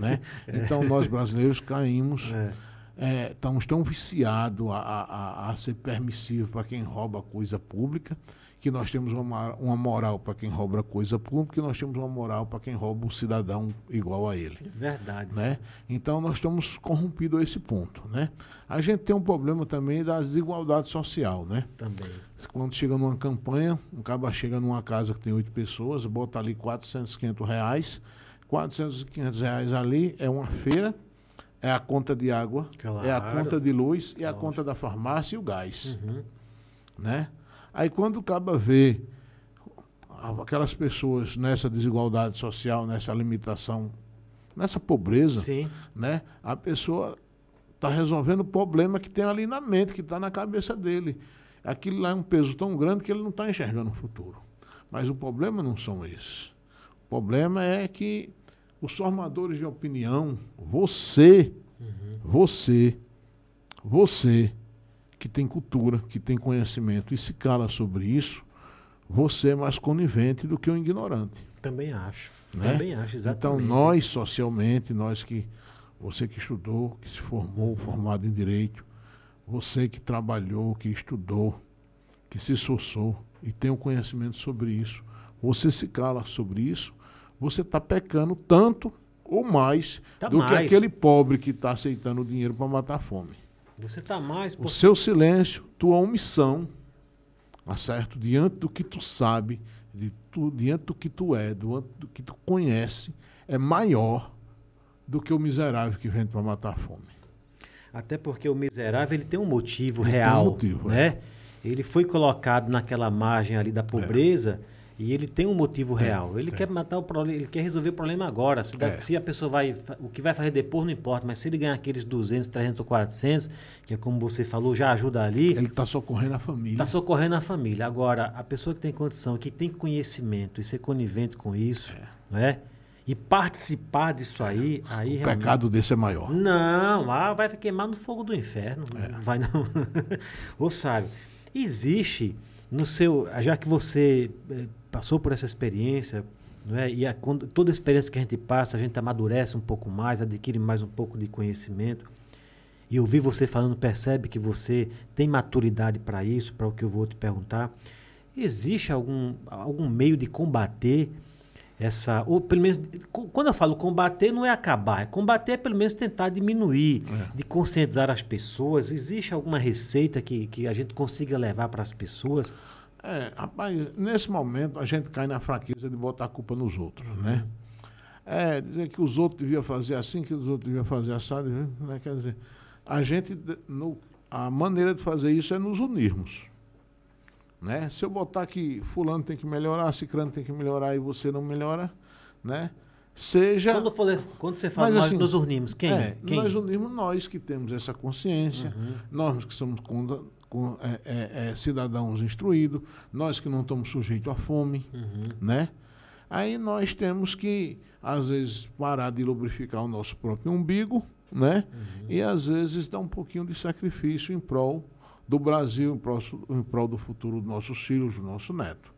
né? Então, nós brasileiros caímos, é. É, estamos tão viciados a, a, a ser permissivo para quem rouba coisa pública que nós temos uma, uma moral para quem rouba coisa pública e nós temos uma moral para quem rouba um cidadão igual a ele. Verdade. Né? Então nós estamos corrompidos a esse ponto. Né? A gente tem um problema também da desigualdade social. Né? Também. Quando chega numa campanha, um cara chega numa casa que tem oito pessoas, bota ali 400, 500 reais. 400, 500 reais ali é uma feira, é a conta de água, claro. é a conta de luz, é a conta da farmácia e o gás. Uhum. Né? Aí quando o caba vê aquelas pessoas nessa desigualdade social, nessa limitação, nessa pobreza, Sim. né? A pessoa está resolvendo o problema que tem ali na mente, que está na cabeça dele. Aquilo lá é um peso tão grande que ele não está enxergando o futuro. Mas o problema não são esses. O problema é que os formadores de opinião, você, uhum. você, você, que tem cultura, que tem conhecimento e se cala sobre isso, você é mais conivente do que o ignorante. Também acho. Né? Também acho, exatamente. Então, nós, socialmente, nós que. Você que estudou, que se formou, formado em direito, você que trabalhou, que estudou, que se esforçou e tem um conhecimento sobre isso, você se cala sobre isso, você está pecando tanto ou mais tá do mais. que aquele pobre que está aceitando o dinheiro para matar a fome. Você está mais. Por... O seu silêncio, tua omissão, tá certo? Diante do que tu sabe, de tu, diante do que tu é, do, do que tu conhece, é maior do que o miserável que vem para matar a fome. Até porque o miserável ele tem um motivo ele real, um motivo, né? É. Ele foi colocado naquela margem ali da pobreza. É e ele tem um motivo real. Ele quer matar o problema, ele quer resolver o problema agora. Se, é. se, a pessoa vai. O que vai fazer depois não importa, mas se ele ganhar aqueles 200, 300 ou 400, que é como você falou, já ajuda ali. Ele está socorrendo a família. Está socorrendo a família. Agora, a pessoa que tem condição, que tem conhecimento e ser conivente com isso, é. não é? E participar disso aí, aí o pecado desse é maior. Não, ah, vai queimar no fogo do inferno. É. Vai não. [laughs] Ou sabe, existe no seu, já que você eh, passou por essa experiência, é? e a, quando, toda experiência que a gente passa, a gente amadurece um pouco mais, adquire mais um pouco de conhecimento. E ouvir você falando, percebe que você tem maturidade para isso, para o que eu vou te perguntar. Existe algum, algum meio de combater essa. Ou pelo menos. Quando eu falo combater, não é acabar. É combater é pelo menos tentar diminuir, é. de conscientizar as pessoas. Existe alguma receita que, que a gente consiga levar para as pessoas? É, rapaz, nesse momento a gente cai na fraqueza de botar a culpa nos outros, uhum. né? É, dizer que os outros deviam fazer assim, que os outros deviam fazer assado, né? Quer dizer, a gente, no, a maneira de fazer isso é nos unirmos. Né? Se eu botar que fulano tem que melhorar, ciclano tem que melhorar e você não melhora, né? Seja. Quando, for, quando você fala, nós assim, nos unimos, quem? É, quem? Nós unimos nós que temos essa consciência, uhum. nós que somos contra, com, é, é, é, cidadãos instruídos, nós que não estamos sujeitos à fome, uhum. né? Aí nós temos que, às vezes, parar de lubrificar o nosso próprio umbigo, né? Uhum. E às vezes dar um pouquinho de sacrifício em prol do Brasil, em prol, em prol do futuro dos nossos filhos, do nosso neto,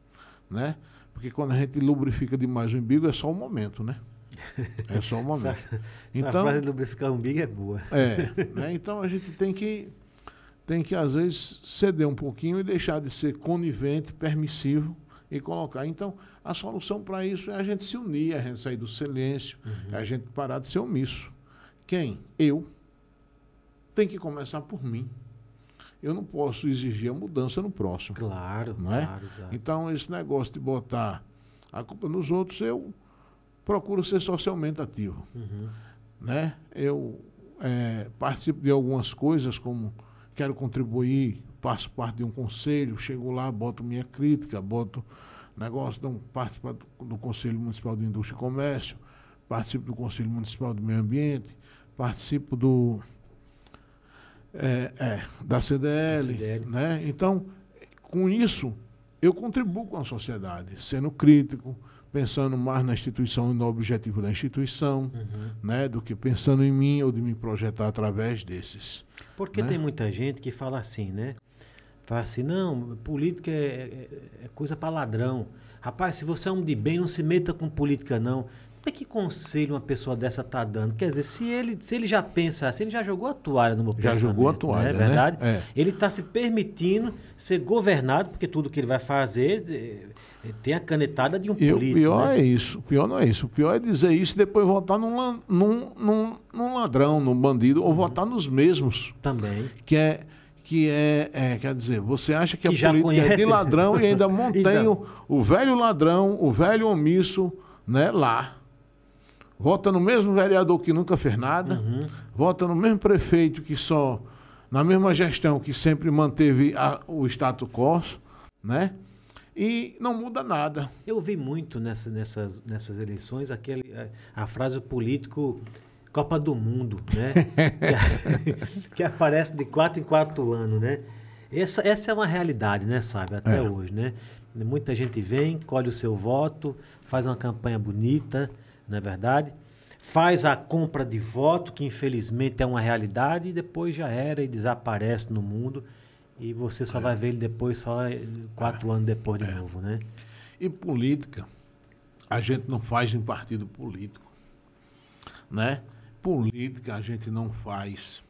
né? Porque quando a gente lubrifica demais o umbigo, é só um momento, né? [laughs] É só um momento. essa, então, essa frase de lubrificar o umbigo é boa. É, [laughs] né? Então a gente tem que tem que, às vezes, ceder um pouquinho e deixar de ser conivente, permissivo e colocar. Então, a solução para isso é a gente se unir, a gente sair do silêncio, uhum. é a gente parar de ser omisso. Quem? Eu. Tem que começar por mim. Eu não posso exigir a mudança no próximo. Claro, não é? Claro, então, esse negócio de botar a culpa nos outros, eu procuro ser socialmente ativo. Uhum. Né? Eu é, participo de algumas coisas, como quero contribuir, faço parte de um conselho, chego lá, boto minha crítica, boto negócio, não participo do, Conselho Municipal de Indústria e Comércio, participo do Conselho Municipal do Meio Ambiente, participo do é, é, da CDL, CDL. né? Então, com isso, eu contribuo com a sociedade, sendo crítico, pensando mais na instituição e no objetivo da instituição, Uhum. né, do que pensando em mim ou de me projetar através desses. Porque né? tem muita gente que fala assim, né? Fala assim, não, política é, é- é coisa para ladrão. Rapaz, se você é um de bem, não se meta com política, não. Mas que conselho uma pessoa dessa tá dando? Quer dizer, se ele, se ele já pensa assim, ele já jogou a toalha no meu Já pensamento, jogou a toalha, não é né? verdade? É. Ele está se permitindo ser governado, porque tudo que ele vai fazer é, é, tem a canetada de um E o político. pior né? é isso. O pior não é isso. O pior é dizer isso e depois votar num, num, num, num ladrão, num bandido, Uhum. ou votar nos mesmos. Também. Que é. Que é, é, quer dizer, você acha que, Que a política é de conhece. ladrão e ainda [laughs] mantém Então. o, o velho ladrão, o velho omisso, né, lá. Vota no mesmo vereador que nunca fez nada, Uhum. vota no mesmo prefeito que só, na mesma gestão que sempre manteve a- o status quo, né? E não muda nada. Eu vi muito nessa, nessas, nessas eleições aquele, a, a frase político Copa do Mundo, né? [laughs] que, que aparece de quatro em quatro anos, né? Essa, essa é uma realidade, né, sabe? Até É. hoje, né? Muita gente vem, colhe o seu voto, faz uma campanha bonita, não é verdade? Faz a compra de voto, que infelizmente é uma realidade, e depois já era e desaparece no mundo. E você só vai ver ele depois, só quatro anos depois de novo, né? E política, a gente não faz em partido político, né? Política a gente não faz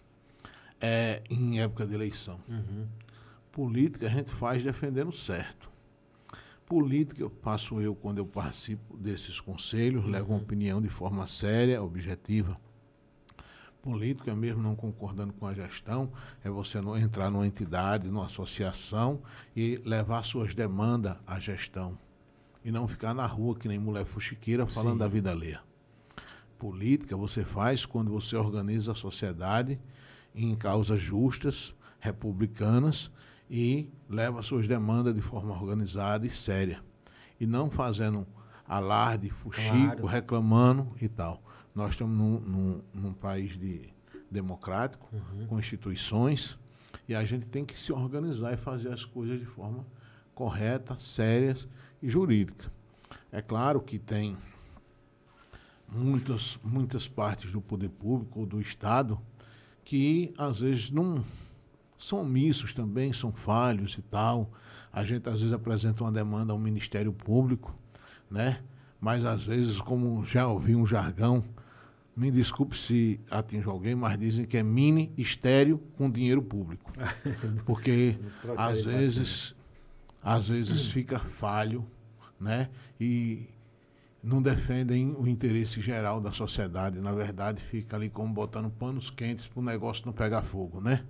é, em época de eleição. Política a gente faz defendendo certo. Política eu faço eu quando eu participo desses conselhos, levo uma opinião de forma séria, objetiva. Política, mesmo não concordando com a gestão, é você não entrar numa entidade, numa associação e levar suas demandas à gestão. E não ficar na rua que nem mulher fuxiqueira falando Sim. da vida alheia. Política você faz quando você organiza a sociedade em causas justas, republicanas e leva suas demandas de forma organizada e séria. E não fazendo alarde, fuxico, Claro. reclamando e tal. Nós estamos num, num- num país de, democrático, Uhum. com instituições, e a gente tem que se organizar e fazer as coisas de forma correta, sérias e jurídica. É claro que tem muitas, muitas partes do poder público ou do Estado que às vezes não são omissos também, são falhos e tal. A gente às vezes apresenta uma demanda ao Ministério Público, né? Mas às vezes, como já ouvi um jargão, me desculpe se atinge alguém, mas dizem que é mini estéreo com dinheiro público. [laughs] Porque às vezes, às vezes fica falho, né? E não defendem o interesse geral da sociedade. Na verdade, fica ali como botando panos quentes para o negócio não pegar fogo, né?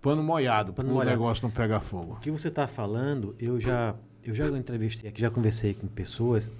Pano molhado para o negócio não pegar fogo. O que você está falando, eu já, eu já entrevistei aqui, já conversei com pessoas,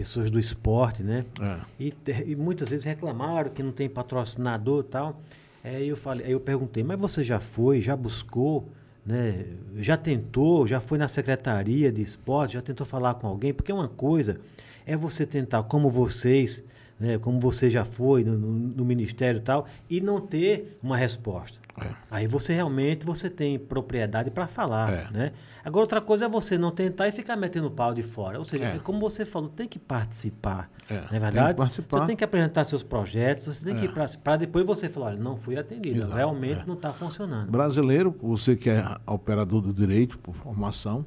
pessoas do esporte, né? É. E, e muitas vezes reclamaram que não tem patrocinador e tal. Aí eu falei, aí eu perguntei, mas você já foi, já buscou, né? Já tentou, já foi na secretaria de esporte, já tentou falar com alguém? Porque uma coisa é você tentar, como vocês, né? Como você já foi no, no- no ministério e tal, e não ter uma resposta. É. Aí você realmente você tem propriedade para falar, É. né? Agora outra coisa é você não tentar e ficar metendo pau de fora. Ou seja, É. como você falou, tem que participar, É, não é tem verdade? que participar. Você tem que apresentar seus projetos, você tem que É. ir para depois você falar, olha, não fui atendido, Exato, realmente não está funcionando. Brasileiro, você que é operador do direito por formação,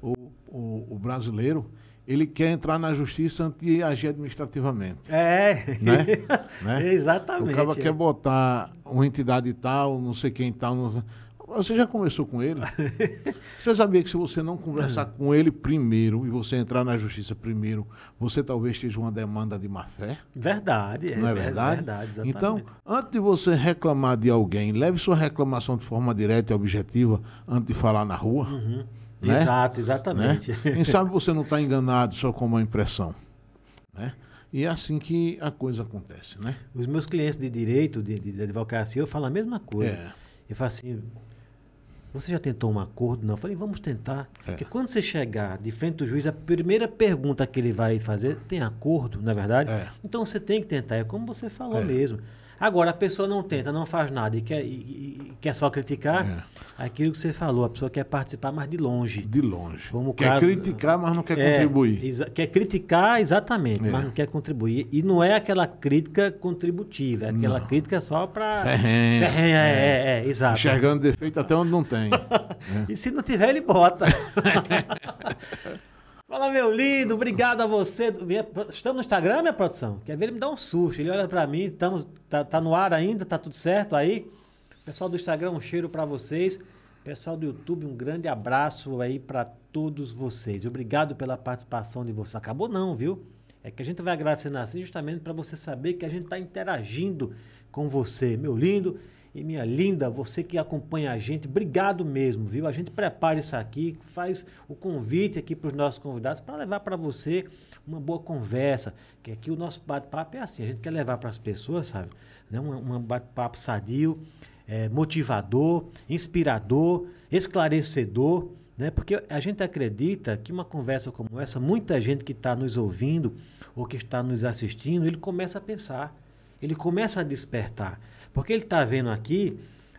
o, o, o brasileiro, ele quer entrar na justiça antes de agir administrativamente. É, Né? [laughs] né? exatamente. O cara é. quer botar uma entidade tal, não sei quem tal. não- Você já conversou com ele? [laughs] você sabia que se você não conversar com ele primeiro e você entrar na justiça primeiro, você talvez esteja uma demanda de má fé? Verdade, é, não é ver- verdade? verdade exatamente. então, antes de você reclamar de alguém, leve sua reclamação de forma direta e objetiva antes de falar na rua. Né? Exato, né? exatamente. Quem sabe você não está enganado só com uma impressão. Né? E é assim que a coisa acontece, né? Os meus clientes de direito, de, de, de advocacia, eu falo a mesma coisa. É. Eu falo assim, Você já tentou um acordo? Não. Eu falei, vamos tentar. É. Porque quando você chegar de frente do juiz, a primeira pergunta que ele vai fazer, tem acordo, não é verdade? É. Então você tem que tentar, é como você falou É. mesmo. Agora, a pessoa não tenta, não faz nada e quer, e- e- quer só criticar, É. aquilo que você falou, a pessoa quer participar mais de longe. De longe. Como quer caso- criticar, mas não quer É, contribuir. quer criticar, exatamente, É. mas não quer contribuir. E não é aquela crítica contributiva, é aquela Não. crítica só para. Ferrenha. Ferrenha, é, é, é, exato. Enxergando defeito até onde não tem. [laughs] E se não tiver, ele bota. [laughs] Fala, meu lindo, obrigado a você. Estamos no Instagram, minha produção? Quer ver? Ele me dá um susto. Ele olha pra mim, estamos, tá, tá no ar ainda, tá tudo certo aí. Pessoal do Instagram, um cheiro pra vocês. Pessoal do YouTube, um grande abraço aí pra todos vocês. Obrigado pela participação de vocês. Acabou não, viu? É que a gente vai agradecendo assim justamente para você saber que a gente está interagindo com você, meu lindo e minha linda, você que acompanha a gente, obrigado mesmo, viu? A gente prepara isso aqui, faz o convite aqui para os nossos convidados para levar para você uma boa conversa, que aqui o nosso bate-papo é assim, a gente quer levar para as pessoas, sabe? Né? Um, um bate-papo sadio, é, motivador, inspirador, esclarecedor, né? Porque a gente acredita que uma conversa como essa, muita gente que está nos ouvindo ou que está nos assistindo, ele começa a pensar, ele começa a despertar. Porque ele está vendo aqui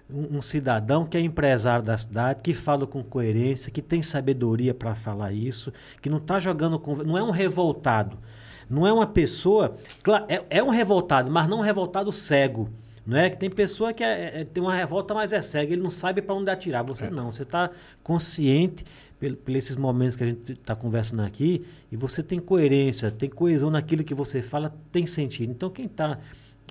um, um cidadão que é empresário da cidade, que fala com coerência, que tem sabedoria para falar isso, que não está jogando com. Não é um revoltado. Não é uma pessoa. Claro, é, é um revoltado, mas não um revoltado cego. Não é que tem pessoa que é- é- tem uma revolta, mas é cega, ele não sabe para onde atirar. Você não, você está consciente pel- por esses momentos que a gente está conversando aqui e você tem coerência, tem coesão naquilo que você fala, tem sentido. Então quem está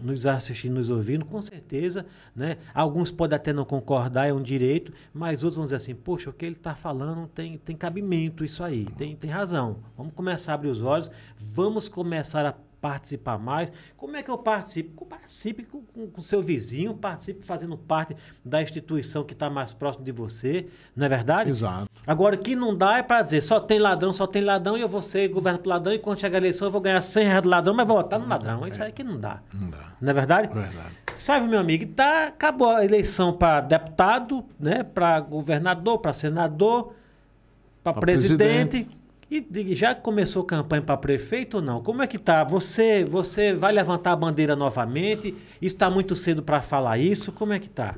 nos assistindo, nos ouvindo, com certeza, né? Alguns podem até não concordar, é um direito, mas outros vão dizer assim, poxa, o que ele está falando tem, tem cabimento isso aí, tem, tem razão. Vamos começar a abrir os olhos, vamos começar a participar mais. Como é que eu participo? Participe com o seu vizinho, participe fazendo parte da instituição que está mais próximo de você, não é verdade? Exato. Agora, o que não dá é para dizer só tem ladrão, só tem ladrão e eu vou ser governo pro ladrão e quando chegar a eleição eu vou ganhar 100 reais do ladrão, mas vou votar no ladrão. Isso aí que não dá. Não dá. Não é verdade? Verdade. Sabe, meu amigo, tá, acabou a eleição para deputado, né, para governador, para senador, para Pra presidente. E já começou campanha para prefeito ou não? Como é que tá? Você, você vai levantar a bandeira novamente? Está muito cedo para falar isso? Como é que tá?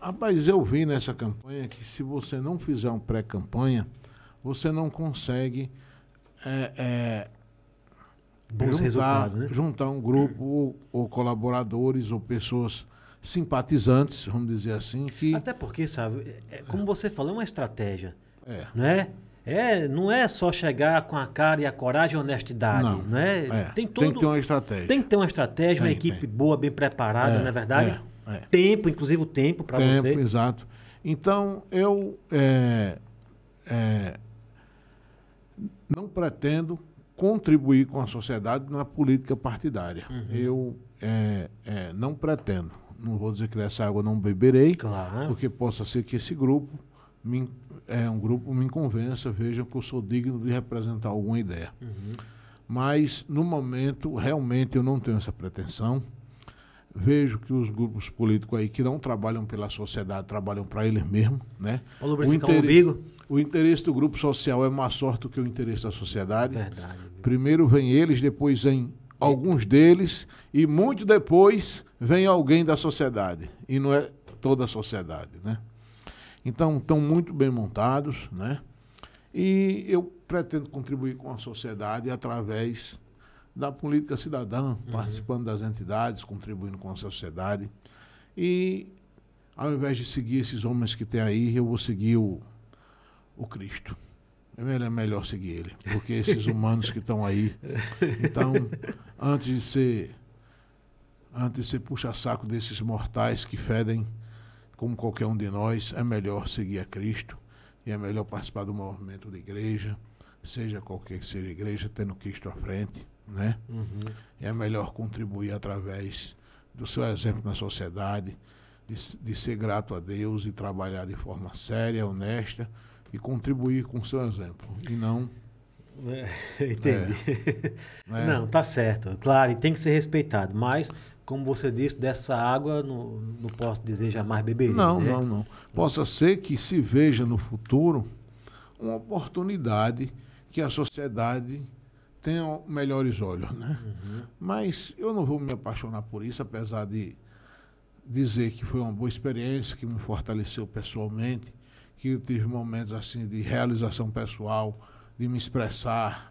Rapaz, eu vi nessa campanha que se você não fizer uma pré-campanha, você não consegue é, é, Bons juntar, resultados, né? juntar um grupo ou, ou colaboradores ou pessoas simpatizantes, vamos dizer assim, que Até porque, sabe, é, como você falou, é uma estratégia. é, né? É, não é só chegar com a cara e a coragem e a honestidade, Não. né? é, Tem todo tem que ter uma estratégia. tem que ter uma estratégia, uma Tem, equipe tem. boa, bem preparada, É, não é verdade? é, é. Tempo, inclusive o tempo para Tempo, você. exato. Então, eu é, é, não pretendo contribuir com a sociedade na política partidária. Uhum. Eu é, não pretendo. Não vou dizer que dessa água não beberei, Claro. porque possa ser que esse grupo me, é um grupo me convença, vejam que eu sou digno de representar alguma ideia. Uhum. Mas no momento realmente eu não tenho essa pretensão. Vejo que os grupos políticos aí que não trabalham pela sociedade trabalham para eles mesmos, né? O interesse- o interesse do grupo social é mais sorte do que o interesse da sociedade. Verdade. Primeiro vem eles, depois vem alguns deles e muito depois vem alguém da sociedade e não é toda a sociedade, né? Então estão muito bem montados, né? E eu pretendo contribuir com a sociedade através da política cidadã, participando das entidades, contribuindo com a sociedade. E ao invés de seguir esses homens que tem aí, eu vou seguir o, o Cristo. É melhor, é melhor seguir ele, porque esses [laughs] humanos que estão aí. Então, antes de ser antes de ser puxa-saco desses mortais que fedem como qualquer um de nós, é melhor seguir a Cristo e é melhor participar do movimento da igreja, seja qualquer que seja a igreja, tendo Cristo à frente, né? Uhum. é melhor contribuir através do seu exemplo na sociedade, de, de ser grato a Deus e trabalhar de forma séria, honesta e contribuir com o seu exemplo. E não. [laughs] Entendi. né, Não, tá certo. Claro, e tem que ser respeitado. Mas, como você disse, dessa água não, não posso dizer jamais beberia. Não, né? não, não. Possa ser que se veja no futuro uma oportunidade que a sociedade tenha melhores olhos, né? Uhum. Mas eu não vou me apaixonar por isso, apesar de dizer que foi uma boa experiência, que me fortaleceu pessoalmente, que eu tive momentos assim de realização pessoal, de me expressar,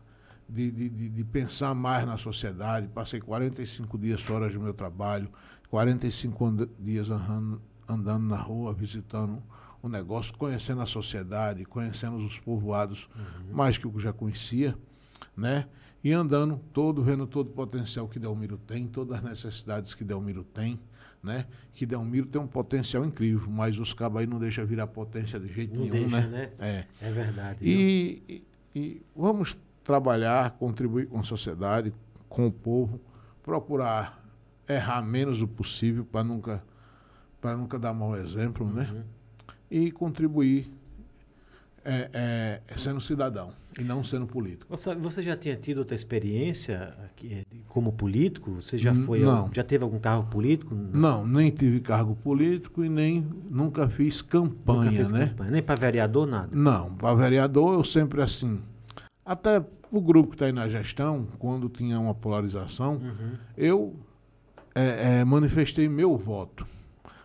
de, de, de, pensar mais na sociedade. Passei 45 dias fora do meu trabalho, 45 and dias andando, andando na rua, visitando o negócio, conhecendo a sociedade, conhecendo os povoados uhum. mais que eu já conhecia, né? E andando todo, vendo todo o potencial que Delmiro tem, todas as necessidades que Delmiro tem, né? Que Delmiro tem um potencial incrível, mas os cabos aí não deixam virar potência de jeito não nenhum, deixa, né? né? É. É verdade. E, e, e vamos trabalhar, contribuir com a sociedade, com o povo, procurar errar menos o possível para nunca para nunca dar mau exemplo, né? Uhum. E contribuir é, é, sendo cidadão e não sendo político. Você, já tinha tido outra experiência aqui, como político? Você já foi, não. já teve algum cargo político? Não, nem tive cargo político e nem nunca fiz campanha, Nunca né? campanha, nem para vereador nada. Não, para vereador eu sempre assim. Até o grupo que está aí na gestão, quando tinha uma polarização, Uhum. eu é, é, manifestei meu voto.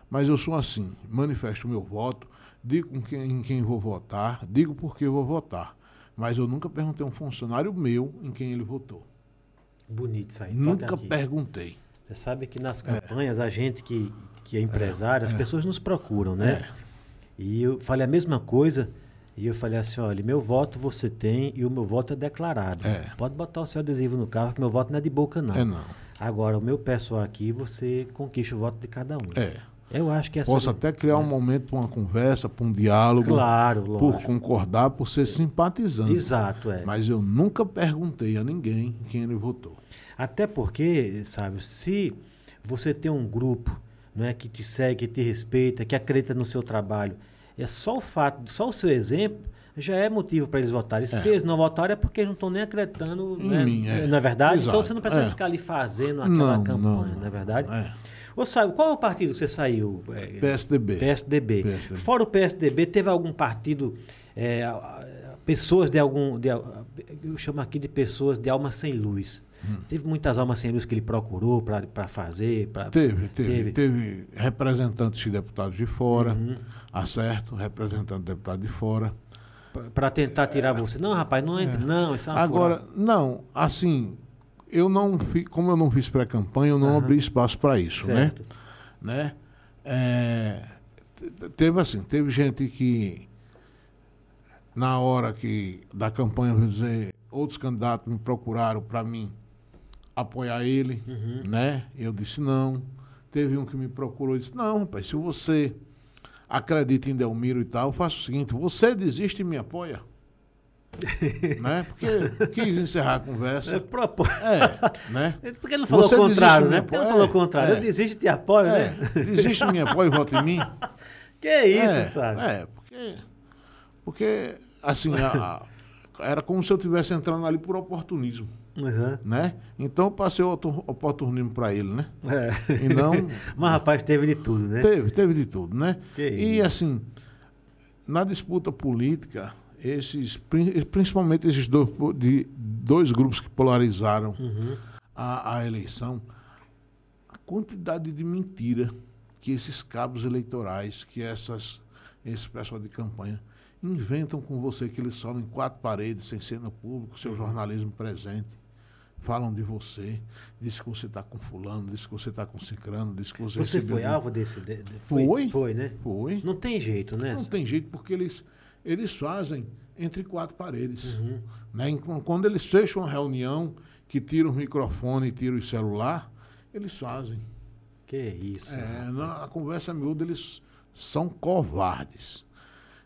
Mas eu sou assim, manifesto meu voto, digo com quem, em quem vou votar, digo por que vou votar. Mas eu nunca perguntei a um funcionário meu em quem ele votou. Bonito isso aí. nunca perguntei. Você sabe que nas campanhas, a gente que, que é empresário, as pessoas nos procuram, né? É. E eu falei a mesma coisa, e eu falei assim, olha, meu voto você tem e o meu voto é declarado. É. Pode botar o seu adesivo no carro, que meu voto não é de boca, não. É não. Agora, o meu pessoal aqui, você conquista o voto de cada um. É. Eu acho que essa... Posso até criar um momento para uma conversa, para um diálogo, Claro, por lógico. concordar, por ser simpatizante. Exato, é. Mas eu nunca perguntei a ninguém quem ele votou. Até porque, sabe, se você tem um grupo não é, que te segue, que te respeita, que acredita no seu trabalho, é só o fato, só o seu exemplo já é motivo para eles votarem. Se eles não votarem é porque eles não estão nem acreditando, Em né? mim, é. não é verdade? Exato, Então você não precisa é. ficar ali fazendo aquela Não, campanha, não, não é verdade? É. Ô, sabe, qual é o partido que você saiu? É, PSDB. PSDB. PSDB. Fora o PSDB, teve algum partido, é, pessoas de algum, de, eu chamo aqui de pessoas de alma sem luz. Hum. Teve muitas almas sem luz que ele procurou para fazer, para Teve, teve, Teve. teve, representantes de deputados de fora, Uhum. acerto, representante de deputado de fora. para tentar tirar você. Não, rapaz, não entre, não, isso é Agora, furada. não, assim, eu não fi, como eu não fiz pré-campanha, eu não Aham. abri espaço para isso, certo. né? né? É, te- teve assim, teve gente que na hora que da campanha, vou dizer, outros candidatos me procuraram para mim apoiar ele, Uhum. né? Eu disse não. Teve um que me procurou e disse: "Não, rapaz, se você acredita em Delmiro e tal, eu faço o seguinte, você desiste e me apoia." [laughs] né? Porque quis encerrar a É, conversa. propo- É, [laughs] né? Por que não falou o contrário, né? me Por que não falou o contrário? É. Eu desisto e te apoio, É, né? desiste, me apoia e vota em mim. [laughs] Que isso, é, sabe? É, porque, porque assim, a- a- era como se eu estivesse entrando ali por oportunismo, Uhum. né? Então eu passei o otor- oportunismo para ele, né? É. E não [laughs] Mas, rapaz, teve de tudo, né? teve, teve de tudo, né? Que e isso. assim, na disputa política, esses prin- principalmente esses dois, de, dois grupos que polarizaram Uhum. a, a eleição, a quantidade de mentira que esses cabos eleitorais, que essas, esse pessoal de campanha, inventam com você que eles sobem em quatro paredes, sem ser no público, seu jornalismo presente. Falam de você, diz que você está com fulano, diz que você está com cicrano, diz que você Você foi de- alvo desse. de- de- Foi. Foi, né? Foi. Não tem jeito, né? Não tem jeito, porque eles, eles fazem entre quatro paredes. Uhum. Né? Então, Quando eles fecham uma reunião, que tiram o microfone e tiram o celular, eles fazem. Que isso. É, na a conversa miúda, eles são covardes.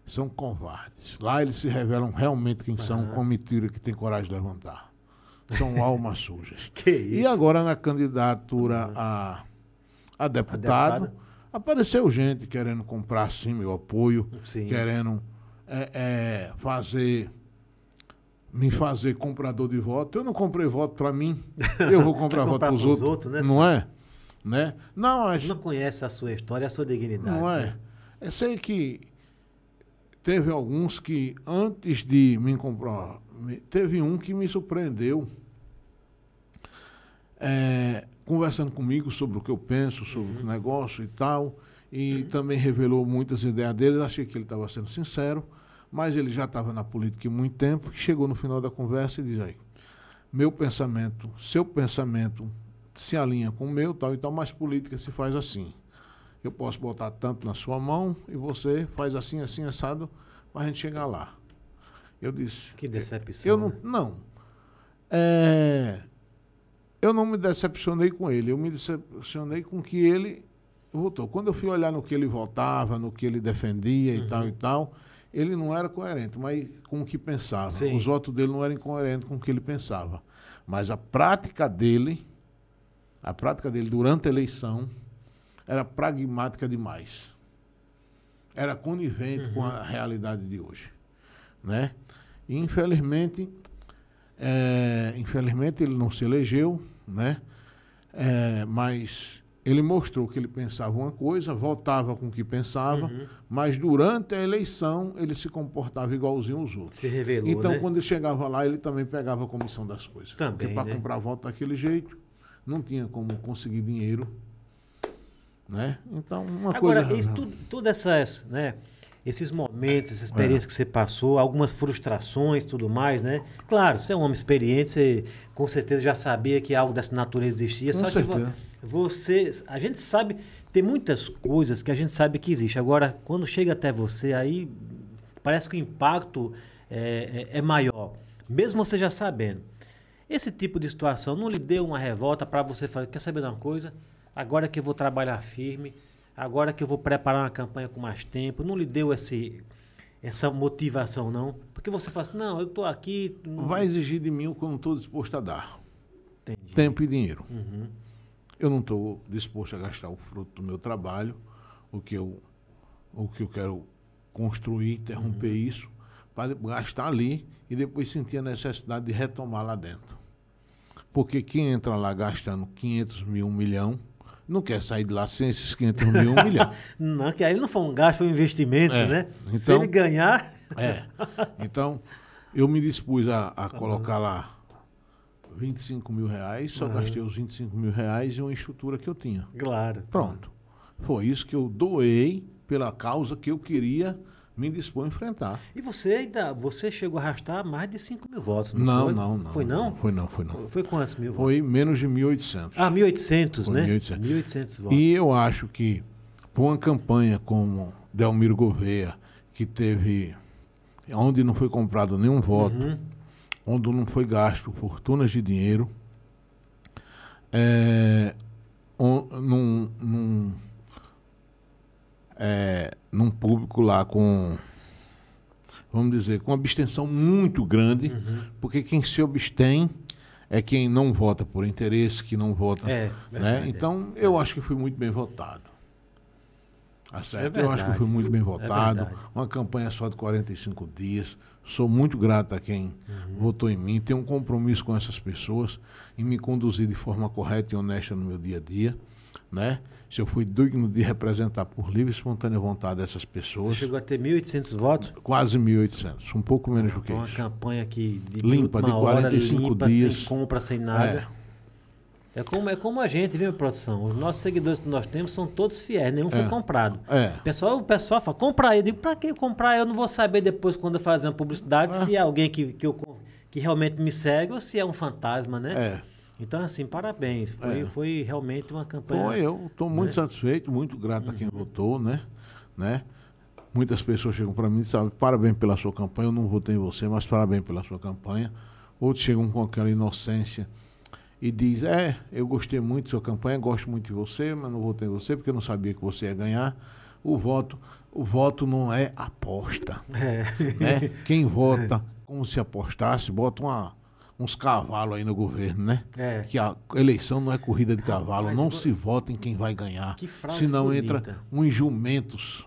São covardes. Lá eles se revelam realmente quem são, Aham. com mentira que tem coragem de levantar. São almas sujas. [laughs] Que isso. E agora na candidatura a, a deputado, deputada. apareceu gente querendo comprar sim meu apoio, Sim. querendo é, é, fazer me fazer comprador de voto. Eu não comprei voto para mim, [laughs] eu vou comprar voto para os outros, outros, né, não é? né? Não, a gente Não conhece a sua história, a sua dignidade. não é. né? Eu sei que teve alguns que antes de me comprar, teve um que me surpreendeu, é, conversando comigo sobre o que eu penso, sobre o negócio e tal, e também revelou muitas ideias dele. Eu achei que ele estava sendo sincero, mas ele já estava na política há muito tempo. Chegou no final da conversa e diz aí, meu pensamento, seu pensamento se alinha com o meu, tal e tal, mas política se faz assim. Eu posso botar tanto na sua mão e você faz assim, assim, assado, para a gente chegar lá. Eu disse, Que decepção. eu não. né? Não. É, eu não me decepcionei com ele, eu me decepcionei com que ele votou. Quando eu fui olhar no que ele votava, no que ele defendia e Uhum. tal e tal, ele não era coerente, mas com o que pensava. Sim. Os votos dele não eram incoerentes com o que ele pensava. Mas a prática dele, a prática dele durante a eleição, era pragmática demais. Era conivente com a realidade de hoje. Né? E, infelizmente, é, infelizmente ele não se elegeu, né? É, mas ele mostrou que ele pensava uma coisa, votava com o que pensava, Uhum. mas durante a eleição ele se comportava igualzinho aos outros. Se revelou, Então, né? quando ele chegava lá, ele também pegava a comissão das coisas. Também, Porque para né? comprar voto daquele jeito, não tinha como conseguir dinheiro. Né? Então, uma Agora, coisa. tudo, tudo essas, né? Esses momentos, essa experiência É. que você passou, algumas frustrações tudo mais, né? Claro, você é um homem experiente, você com certeza já sabia que algo dessa natureza existia. Com só que certeza. você. A gente sabe. Tem muitas coisas que a gente sabe que existe. Agora, quando chega até você, aí parece que o impacto é, é- é maior. Mesmo você já sabendo. Esse tipo de situação não lhe deu uma revolta para você falar, quer saber de uma coisa? Agora que eu vou trabalhar firme, agora que eu vou preparar uma campanha com mais tempo, não lhe deu esse, essa motivação, não? Porque você fala assim, não, eu estou aqui... não- Vai exigir de mim o que eu não estou disposto a dar. Entendi. Tempo e dinheiro. Uhum. Eu não estou disposto a gastar o fruto do meu trabalho, o que eu, o que eu quero construir, interromper Uhum. isso, para gastar ali e depois sentir a necessidade de retomar lá dentro. Porque quem entra lá gastando 500 mil, um milhão, não quer sair de lá sem esses 500 mil, um milhão. [laughs] Não, que aí não foi um gasto, foi um investimento, É, né? Se então- ele ganhar... É. Então, eu me dispus a, a colocar lá 25 mil reais, só gastei os 25 mil reais em uma estrutura que eu tinha. Claro. Pronto. Foi isso que eu doei pela causa que eu queria me dispor a enfrentar. E você ainda, você chegou a arrastar mais de 5 mil votos, não, Não, foi? não, não. Foi não? Foi não, foi não. Foi quantos mil votos? Foi menos de 1.800. Ah, 1.800, Foi né? 1.800. 1.800 votos. E eu acho que por uma campanha como Delmiro Gouveia, que teve. onde não foi comprado nenhum voto, Uhum. onde não foi gasto fortunas de dinheiro, é, on- num, num, é, num público lá com, vamos dizer, com abstenção muito grande, Uhum. porque quem se abstém é quem não vota por interesse, que não vota. É, né? Então, eu acho que fui muito bem votado. Tá certo? eu acho que fui muito bem É votado. verdade. uma campanha só de 45 dias. Sou muito grato a quem Uhum. votou em mim. Tenho um compromisso com essas pessoas em me conduzir de forma correta e honesta no meu dia a dia. Né? Se eu fui digno de representar por livre e espontânea vontade essas Você pessoas, chegou a ter 1.800 votos? quase 1.800, um pouco menos do que Uma isso. campanha que de Limpa, de última hora, 45 limpa, dias. sem compra, sem nada. É. como, é como a gente, viu, produção? Os nossos seguidores que nós temos são todos fiéis, nenhum foi É. comprado. É. O pessoal, o pessoal fala, compra aí. Eu digo, pra que comprar? Eu não vou saber depois, quando eu fazer uma publicidade, Ah. se é alguém que, que, eu, que realmente me segue ou se é um fantasma, né? É. Então, assim, parabéns. Foi, É. foi realmente uma campanha. Bom, eu estou muito né? satisfeito, muito grato a quem votou, né? né? Muitas pessoas chegam para mim e sabem, parabéns pela sua campanha, eu não votei em você, mas parabéns pela sua campanha. Outros chegam com aquela inocência e diz, é, eu gostei muito da sua campanha, gosto muito de você, mas não votei em você porque eu não sabia que você ia ganhar. O voto, o voto não é aposta, É. né? [laughs] Quem vota como se apostasse, bota uma, uns cavalos aí no governo, né? É. Que a eleição não é corrida de cavalo, Rapaz, não vo- se vota em quem vai ganhar. Que frase senão bonita. entra uns jumentos.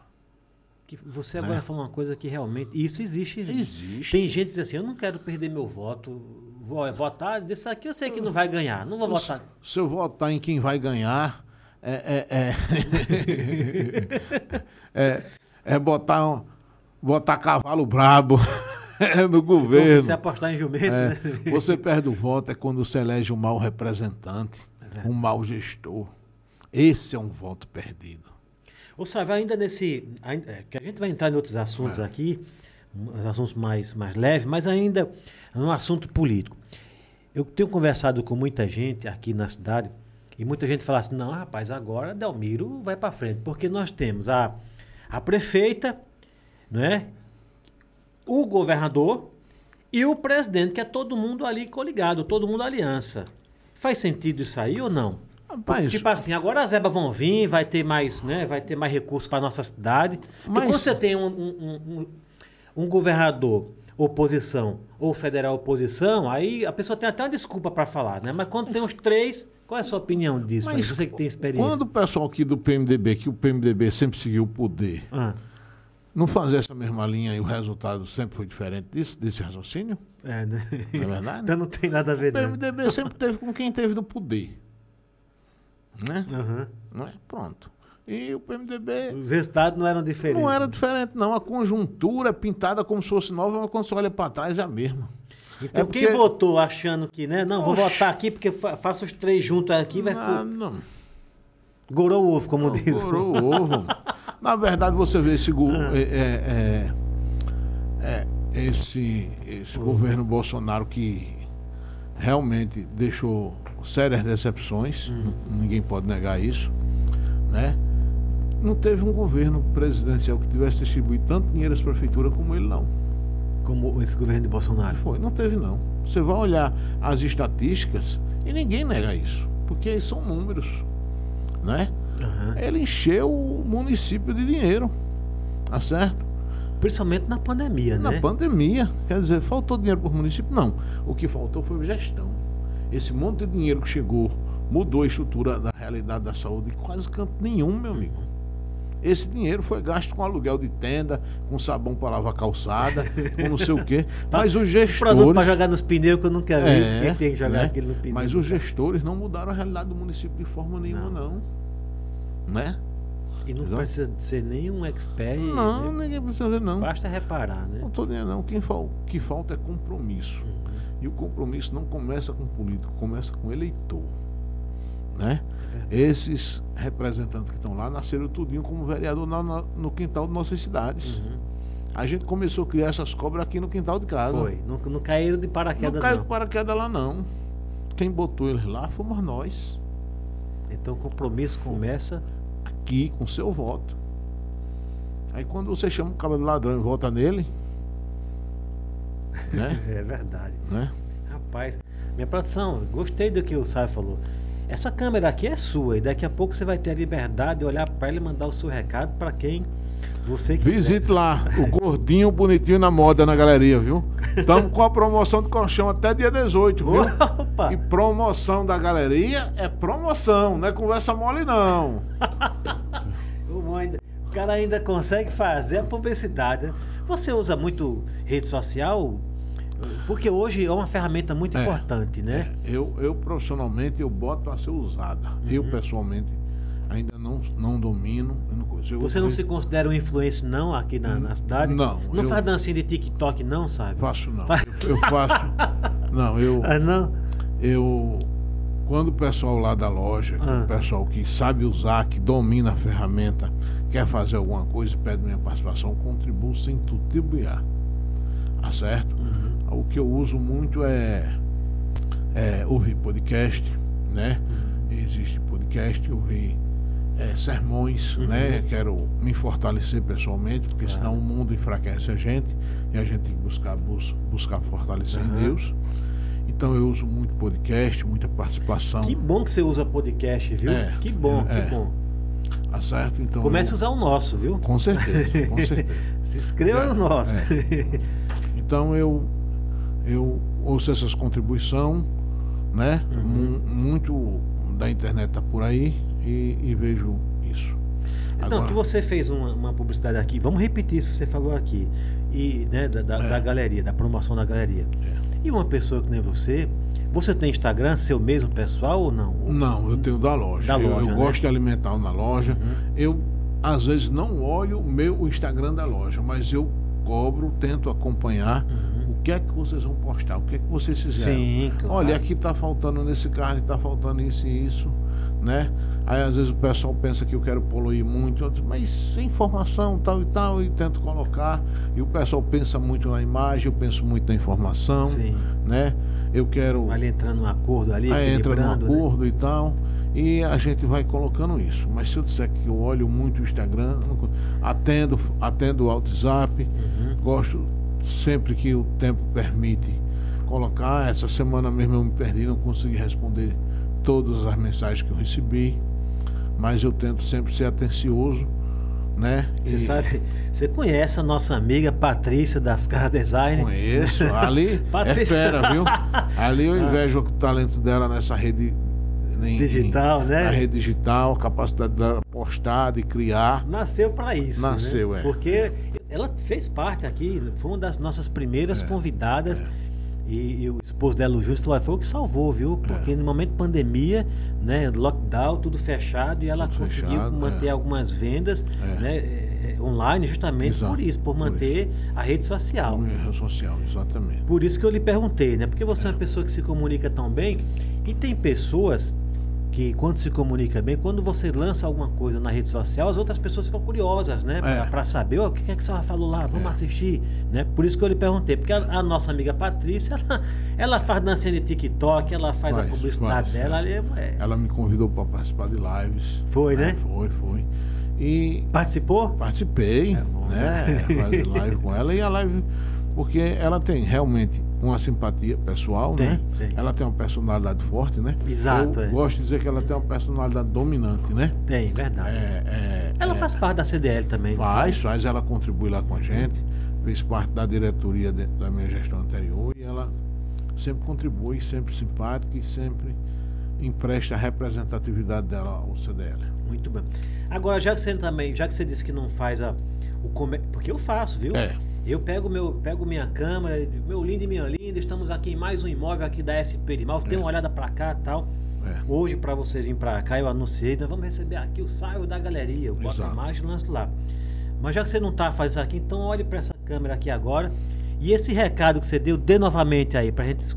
Que você agora Né? falou uma coisa que realmente. Isso existe. Existe. Tem gente que diz assim: eu não quero perder meu voto. Vou votar. Desse aqui eu sei que não vai ganhar. Não vou votar. Se eu votar em quem vai ganhar, é, é, é, [laughs] [laughs] é, é botar, um, botar cavalo brabo [laughs] [laughs] no governo. Você apostar em jumento, É, né? [laughs] você perde o voto é quando você elege um mau representante, um mau gestor. Esse é um voto perdido. Ô, Sávio, ainda nesse. ainda- é, que a gente vai entrar em outros assuntos É. aqui, assuntos mais, mais leves, mas ainda no assunto político. Eu tenho conversado com muita gente aqui na cidade e muita gente fala assim: não, rapaz, agora Delmiro vai para frente, porque nós temos a, a prefeita, né? O governador e o presidente, que é todo mundo ali coligado, todo mundo aliança. Faz sentido isso aí ou não? Rapaz, Tipo assim, agora as EBA vão vir, vai ter mais, né? Vai ter mais recursos para nossa cidade. Mas- quando você tem um, um, um- um governador oposição ou federal oposição, aí a pessoa tem até uma desculpa para falar, né? Mas quando tem os três, qual é a sua opinião disso? mas Você que tem experiência. quando o pessoal aqui do PMDB, que o PMDB sempre seguiu o poder, Ah, não fazer essa mesma linha e o resultado sempre foi diferente disso, desse raciocínio? é, né? Não é verdade? então não tem nada a ver, O não. PMDB sempre teve com quem teve no poder. Né? Aham. Não é? Pronto. E o PMDB Os resultados não eram diferentes. não era diferente, não. A conjuntura é pintada como se fosse nova, mas quando você olha para trás é a mesma. Então, É quem porque- votou achando que, né? Não, vou Oxe. votar aqui porque fa faço os três juntos aqui, vai fu- não. Gorou o ovo, como diz. Gorou o ovo. Na verdade, você vê esse, go- Ah. é, é, é, é, esse, esse governo Bolsonaro que realmente deixou sérias decepções, Hum. n- ninguém pode negar isso, né? Não teve um governo presidencial que tivesse distribuído tanto dinheiro às prefeituras como ele, não. Como esse governo de Bolsonaro. Foi, não teve não. Você vai olhar as estatísticas e ninguém nega isso, porque são números, né? Aham. Ele encheu o município de dinheiro, tá certo? Principalmente na pandemia, Na né? pandemia, quer dizer, faltou dinheiro para o município? Não. O que faltou foi gestão. Esse monte de dinheiro que chegou mudou a estrutura da realidade da saúde em quase canto nenhum, meu amigo. Esse dinheiro foi gasto com aluguel de tenda, com sabão para lavar calçada, com não sei o quê. [laughs] Mas os Produto para gestores. jogar nos pneus que eu nunca vi. É, Quem tem que jogar né? aquilo no pneu? Mas os gestores não mudaram a realidade do município de forma nenhuma, Não. não. Né? E não Exato. precisa ser nenhum expert. Não, né? ninguém precisa ver, não. Basta reparar, né? Não estou dizendo não. Quem fal- O que falta é compromisso. E o compromisso não começa com político, começa com eleitor. Né? Esses representantes que estão lá nasceram tudinho como vereador na- na- no quintal de nossas cidades. Uhum. A gente começou a criar essas cobras aqui no quintal de casa. Foi. Não, não caíram de Não paraquedas, caiu não. com paraquedas lá, não. Quem botou eles lá fomos nós. Então o compromisso começa. Aqui, com seu voto. Aí quando você chama o cara de ladrão e vota nele, [laughs] né? É verdade. né? Rapaz, minha produção, gostei do que o Sai falou. Essa câmera aqui é sua e daqui a pouco você vai ter a liberdade de olhar para ela e mandar o seu recado para quem você quiser. Visite lá, o gordinho bonitinho na moda na galeria, viu? Estamos com a promoção de colchão até dia 18, viu? Opa! E promoção da galeria é promoção, não é conversa mole, não. [laughs] O cara ainda consegue fazer a publicidade. né? Você usa muito rede social? Porque hoje é uma ferramenta muito É. importante, né? Eu, eu profissionalmente, eu boto a ser usada. Uhum. Eu, pessoalmente, ainda não, não domino. eu não. Eu- Você não se considera um influencer não aqui na, na cidade? Não, Não eu- faz dancinha de TikTok não, sabe? faço, não. Faz- Eu, eu faço... [laughs] Não, eu... Ah, não? eu quando o pessoal lá da loja, Ah. o pessoal que sabe usar, que domina a ferramenta, quer fazer alguma coisa e pede minha participação, eu contribuo sem titubear. Tá certo? Uhum. O que eu uso muito é, é ouvir podcast, né? Uhum. Existe podcast, ouvir é, sermões, Uhum. né? Quero me fortalecer pessoalmente, porque Claro. senão o mundo enfraquece a gente e a gente tem que buscar, bus- buscar fortalecer Aham. em Deus. Então eu uso muito podcast, muita participação. Que bom que você usa podcast, viu? É, que bom, é, que bom. Tá certo? Então Comece a eu- usar o nosso, viu? Com certeza, com certeza. [laughs] Se inscreva no nosso. [laughs] Então eu, eu ouço essas contribuições, né? Uhum. Mu- Muito da internet tá por aí e, e vejo isso. Então, Agora- que você fez uma, uma publicidade aqui, vamos repetir isso que você falou aqui, e, né, da, da, É. da galeria, da promoção da galeria. E uma pessoa que nem você Você tem Instagram, seu mesmo pessoal ou não? Não, eu tenho da loja. Da eu loja, eu né? gosto de alimentar na loja. Eu, às vezes, não olho o meu o Instagram da loja, mas eu cobro, tento acompanhar o que é que vocês vão postar, o que é que vocês fizeram. Sim, claro. Olha, aqui tá faltando nesse carro, tá faltando isso e isso, né? Aí às vezes o pessoal pensa que eu quero poluir muito, eu digo, mas informação, tal e tal, e tento colocar. E o pessoal pensa muito na imagem, eu penso muito na informação, Sim. né? Eu quero Ali entrando num acordo ali, Aí entra equilibrando, né? acordo e tal. E a gente vai colocando isso. Mas se eu disser que eu olho muito o Instagram, atendo, atendo o WhatsApp, Uhum. gosto sempre que o tempo permite colocar. Essa semana mesmo eu me perdi, não consegui responder todas as mensagens que eu recebi. Mas eu tento sempre ser atencioso, né? Você E sabe, você conhece a nossa amiga Patrícia das Casas Design? Conheço. Ali [laughs] é fera, viu? [laughs] Ali eu invejo o talento dela nessa rede em- Digital, em- né? Na rede digital, a capacidade dela postar, de criar. Nasceu para isso. Nasceu, né? é. Porque ela fez parte aqui, foi uma das nossas primeiras É, convidadas. E, e o esposo dela, o Júlio, falou: "Ah, foi o que salvou, viu? É. Porque no momento de pandemia, né, lockdown, tudo fechado, e ela Tudo conseguiu fechado, manter é. algumas vendas É. né, é, é, online, justamente Exato, por isso, por por manter a rede social. No rede social, exatamente. Por isso que eu lhe perguntei, né? Porque você é uma pessoa que se comunica tão bem e tem pessoas que quando se comunica bem, quando você lança alguma coisa na rede social, as outras pessoas ficam curiosas, né? É. Para saber, o que é que você falou lá, vamos É. assistir, né? Por isso que eu lhe perguntei, porque a, a nossa amiga Patrícia, ela, ela faz dancinha de TikTok, ela faz, a Faz, publicidade faz, dela, é. ali, é, Ela me convidou para participar de lives. Foi, né? Foi, foi. E participou? participei, É bom, né? [laughs] Fazer live com ela. E a live, porque ela tem realmente uma simpatia pessoal, Tem, né? tem. Ela tem uma personalidade forte, né? Exato, Eu é. gosto de dizer que ela tem uma personalidade dominante, né? Tem, verdade. É, é, ela é, faz parte da CDL também. Faz, faz, ela contribui lá com a gente, fez parte da diretoria de- da minha gestão anterior e ela sempre contribui, sempre simpática e sempre empresta a representatividade dela ao CDL. Muito bem. Agora, já que você também, já que você disse que não faz a, o come... porque eu faço, viu? É. Eu pego meu, pego minha câmera, meu lindo e minha linda, estamos aqui em mais um imóvel aqui da SP de Malvo, dê uma olhada pra cá, tal. É. Hoje para você vir pra cá, eu anunciei, nós vamos receber aqui o saio da galeria, eu boto a imagem e lanço lá. Mas já que você não tá fazendo isso aqui, então olhe para essa câmera aqui agora. E esse recado que você deu, dê novamente aí pra gente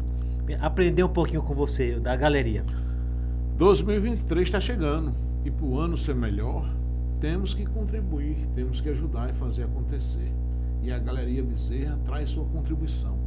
aprender um pouquinho com você da galeria. 2023 está chegando e para o ano ser melhor, temos que contribuir, temos que ajudar e fazer acontecer. E a Galeria Bezerra traz sua contribuição,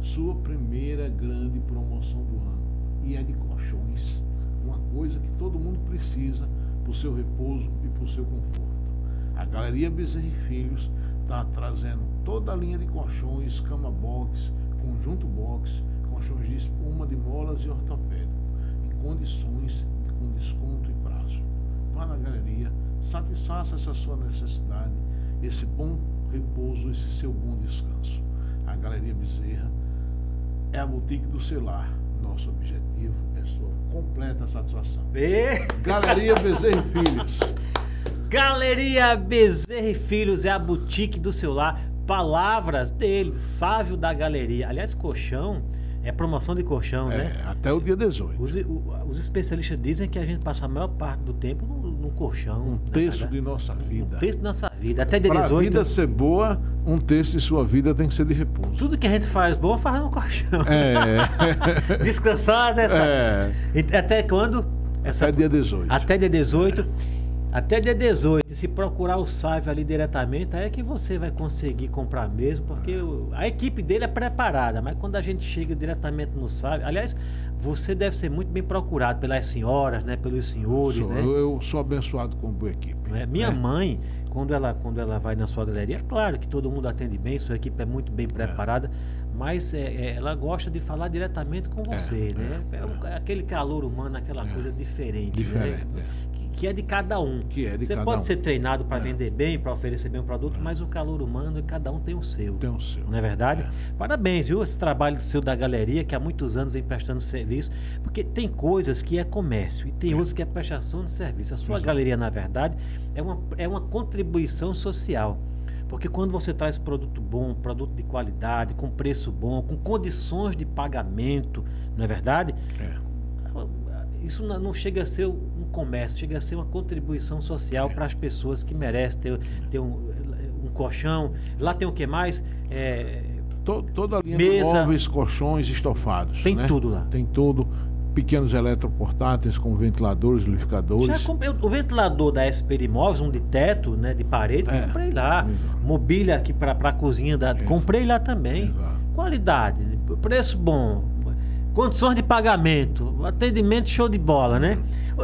sua primeira grande promoção do ano. E é de colchões, uma coisa que todo mundo precisa para o seu repouso e para o seu conforto. A Galeria Bezerra e Filhos está trazendo toda a linha de colchões, cama box, conjunto box, colchões de espuma, de molas e ortopédico, em condições com desconto e prazo. Vá na galeria, satisfaça essa sua necessidade, esse bom repouso, esse seu bom descanso. A Galeria Bezerra é a boutique do celular. Nosso objetivo é sua completa satisfação. E... Galeria Bezerra e Filhos. Galeria Bezerra e Filhos é a boutique do celular. Palavras dele, Sávio da Galeria. Aliás, colchão é promoção de colchão, né? É, até o dia 18. Os, os especialistas dizem que a gente passa a maior parte do tempo no, no colchão. Um na terço de nossa vida. Um terço da nossa vida. Até dia Para a 18. vida ser boa, um terço de sua vida tem que ser de repouso. Tudo que a gente faz bom, faz no colchão. É. [laughs] Descansar nessa. É. E Até quando? Essa Até dia 18. Até dia 18. Até dia 18, se procurar o Sávio ali diretamente, aí é que você vai conseguir comprar mesmo, porque a equipe dele é preparada, mas quando a gente chega diretamente no Sávio, aliás, você deve ser muito bem procurado pelas senhoras, né, pelos senhores, Sou- né? eu, eu sou abençoado com boa equipe. Né? Minha né? mãe, quando ela, quando ela vai na sua galeria, é claro que todo mundo atende bem, sua equipe é muito bem preparada, mas é, é, ela gosta de falar diretamente com você, né? É, aquele calor humano, aquela coisa diferente, Diferente, né? É. Que, é de cada um. Que é de você cada pode um. ser treinado para É. vender bem, para oferecer bem o produto, mas o calor humano, cada um tem o seu. Tem o seu. Não é verdade? É. Parabéns, viu? Esse trabalho seu da galeria, que há muitos anos vem prestando serviço, porque tem coisas que é comércio e tem outras que é prestação de serviço. A sua Exato. galeria, na verdade, é uma, é uma contribuição social. Porque quando você traz produto bom, produto de qualidade, com preço bom, com condições de pagamento, não é verdade? É. Isso não chega a ser um comércio, chega a ser uma contribuição social para as pessoas que merecem ter, ter um, um colchão. Lá tem o que mais? É, To- toda a linha Mesa. de móveis, colchões, estofados. Tem né? tudo lá. Tem tudo. Pequenos eletroportáteis com ventiladores, lubrificadores. comprei o ventilador da SP Imóveis, um de teto, né, de parede, É. comprei lá. Exato. Mobília aqui para a cozinha, da, comprei lá também. Qualidade, preço bom, condições de pagamento, atendimento show de bola, né?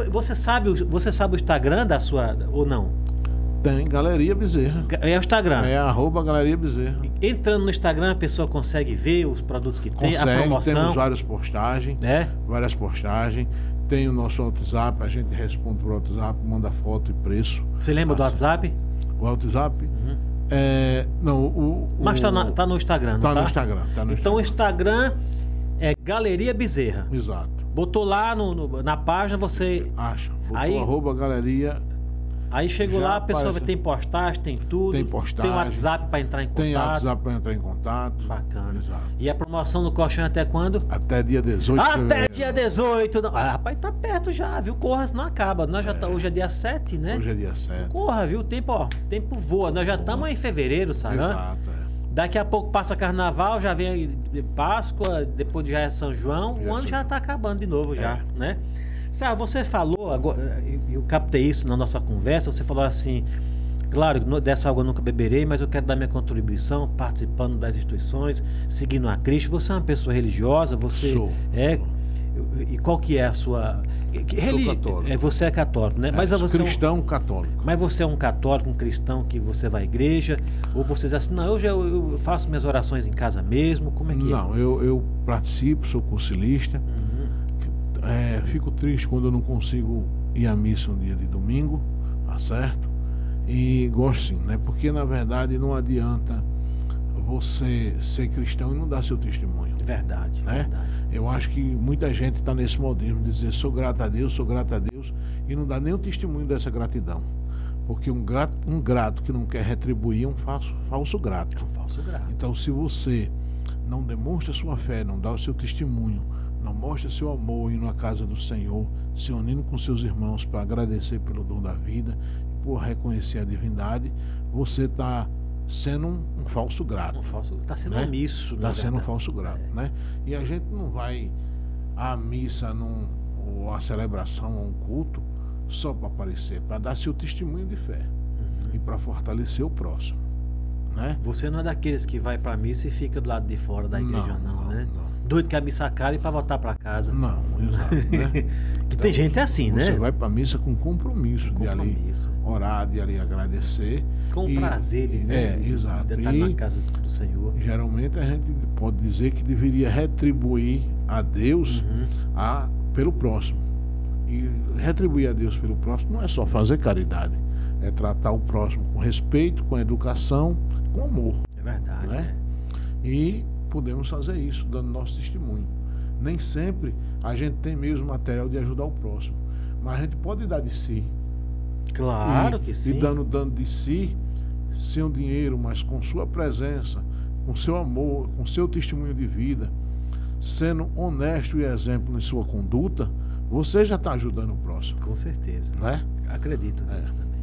Você sabe, o- você sabe o Instagram da sua ou não? Tem Galeria Bezerra. É o Instagram. É arroba Galeria Bezerra. Entrando no Instagram, a pessoa consegue ver os produtos que tem, a Consegue, promoção, temos várias postagens. né? Várias postagens. Tem o nosso WhatsApp, a gente responde pro WhatsApp, manda foto e preço. Você lembra do. WhatsApp? O WhatsApp? É, não, o, o- Uhum. Mas tá, na- tá no Instagram, não tá tá? no Instagram. Tá no Então o Instagram. Instagram é Galeria Bezerra. Exato. Botou lá no- no- na página, você. Acha. Botou Aí- arroba Galeria. Aí chegou Já lá, a pessoa aparece. tem postagem, tem tudo. Tem postagem. Tem WhatsApp para entrar em contato. Tem WhatsApp para entrar em contato. Bacana. Exato. E a promoção do colchão é até quando? Até dia 18 de Até fevereiro. dia 18. Não. Ah, rapaz, tá perto já, viu? Corra, senão acaba. Nós já tá, hoje é dia 7, né? Hoje é dia 7. Corra, viu? O tempo, ó, o tempo voa. Nós já estamos em fevereiro, sabe? Exato. é. Daqui a pouco passa carnaval, já vem Páscoa, depois já é São João, Já o é ano já está acabando de novo já, É. né? Sabe, você falou, agora, eu- captei isso na nossa conversa, você falou assim, claro, dessa água eu nunca beberei, mas eu quero dar minha contribuição, participando das instituições, seguindo a Cristo. Você é uma pessoa religiosa, você Sou, é... E qual que é a sua... que- religi- católico. É, você é católico, né? Mas É, você é um- cristão católico. mas você é um católico, um cristão que você vai à igreja? Ou você diz assim, não, eu, já, eu faço minhas orações em casa mesmo? Como é que Não, eu, eu participo, sou concilista. Uhum. É, fico triste quando eu não consigo ir à missa um dia de domingo, tá certo? E gosto sim, né? Porque na verdade não adianta você ser cristão e não dar seu testemunho. Verdade, né? verdade. Eu acho que muita gente está nesse modelo de dizer sou grato a Deus, sou grato a Deus e não dá nem o testemunho dessa gratidão. Porque um grato, um grato que não quer retribuir é um falso, falso grato. É um falso grato. Então, se você não demonstra sua fé, não dá o seu testemunho, não mostra seu amor indo à casa do Senhor, se unindo com seus irmãos para agradecer pelo dom da vida por reconhecer a divindade, você está sendo um, um falso grato. Um falso, tá sendo Né? omisso. Está na sendo um falso grato, né? E a gente não vai à missa num, ou à celebração, a um culto, só para aparecer, para dar seu testemunho de fé Uhum. e para fortalecer o próximo, né? Você não é daqueles que vai pra missa e fica do lado de fora da igreja, não, Não, não, né? não. Doido que a missa acabe pra voltar pra casa. Não, exato, né? [laughs] Que tem gente assim, Você né? vai para missa com compromisso, de ali Compromisso. orar, de ali agradecer. Com e- prazer de, É, de- exato. de estar E na casa do Senhor. geralmente a gente pode dizer que deveria retribuir a Deus Uhum. a, pelo próximo. E retribuir a Deus pelo próximo não é só fazer caridade, é tratar o próximo com respeito, com educação, com amor. É verdade, Né? né? E podemos fazer isso, dando nosso testemunho. Nem sempre a gente tem mesmo material de ajudar o próximo, mas a gente pode dar de si. Claro e, que sim. E dando, dando de si, sem o dinheiro, mas com sua presença, com seu amor, com seu testemunho de vida, sendo honesto e exemplo em sua conduta, você já está ajudando o próximo, Com certeza. né? Acredito É. nisso também.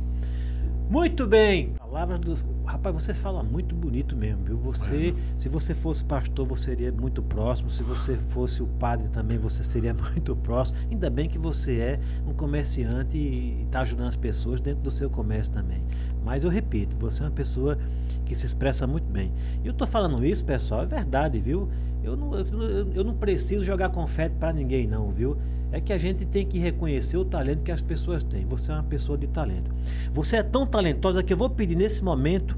Muito bem. Palavras dos. Rapaz, você fala muito bonito mesmo, viu? Você, se você fosse pastor, você seria muito próximo. Se você fosse o padre também, você seria [laughs] muito próximo. Ainda bem que você é um comerciante e está ajudando as pessoas dentro do seu comércio também. Mas eu repito, você é uma pessoa que se expressa muito bem. E eu tô falando isso, pessoal, é verdade, viu? Eu não, eu, eu não preciso jogar confete para ninguém, não, viu? É que a gente tem que reconhecer o talento que as pessoas têm. Você é uma pessoa de talento. Você é tão talentosa que eu vou pedir nesse momento.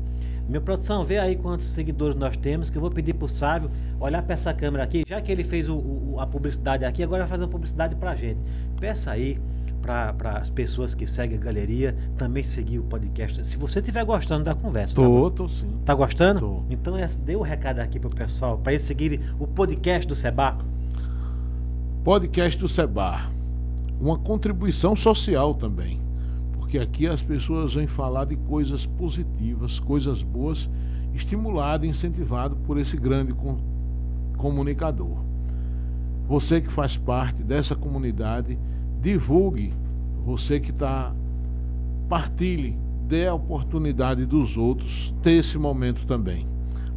Minha produção, vê aí quantos seguidores nós temos, que eu vou pedir pro Sávio olhar para essa câmera aqui, já que ele fez o- o- a publicidade aqui, agora vai fazer uma publicidade pra gente. Peça aí para as pessoas que seguem a galeria também seguir o podcast. Se você estiver gostando da conversa, tá? Tô, tô sim. Tá gostando? Tô. Então é, dê o recado aqui pro pessoal, para eles seguirem o podcast do Seba. Podcast do Sebar. Uma contribuição social também. Porque aqui as pessoas vêm falar de coisas positivas, coisas boas, estimulado e incentivado por esse grande com, comunicador. Você que faz parte dessa comunidade, divulgue. Você que está, partilhe, dê a oportunidade dos outros ter esse momento também.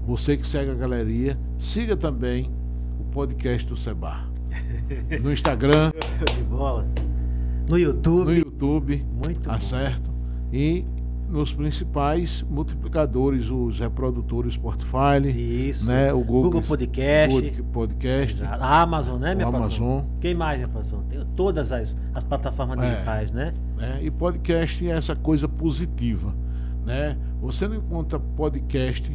Você que segue a galeria, siga também o podcast do Sebar. No Instagram. De bola. No YouTube. No YouTube. Muito tá bom. certo? E nos principais multiplicadores, os reprodutores Spotify, Isso. né? O Google, Google Podcast. Google Podcast. A Amazon, né, minha Amazon. patrão? Quem mais, minha patrão? Tem todas as, as plataformas É. digitais, né? né? E podcast é essa coisa positiva, né? Você não encontra podcast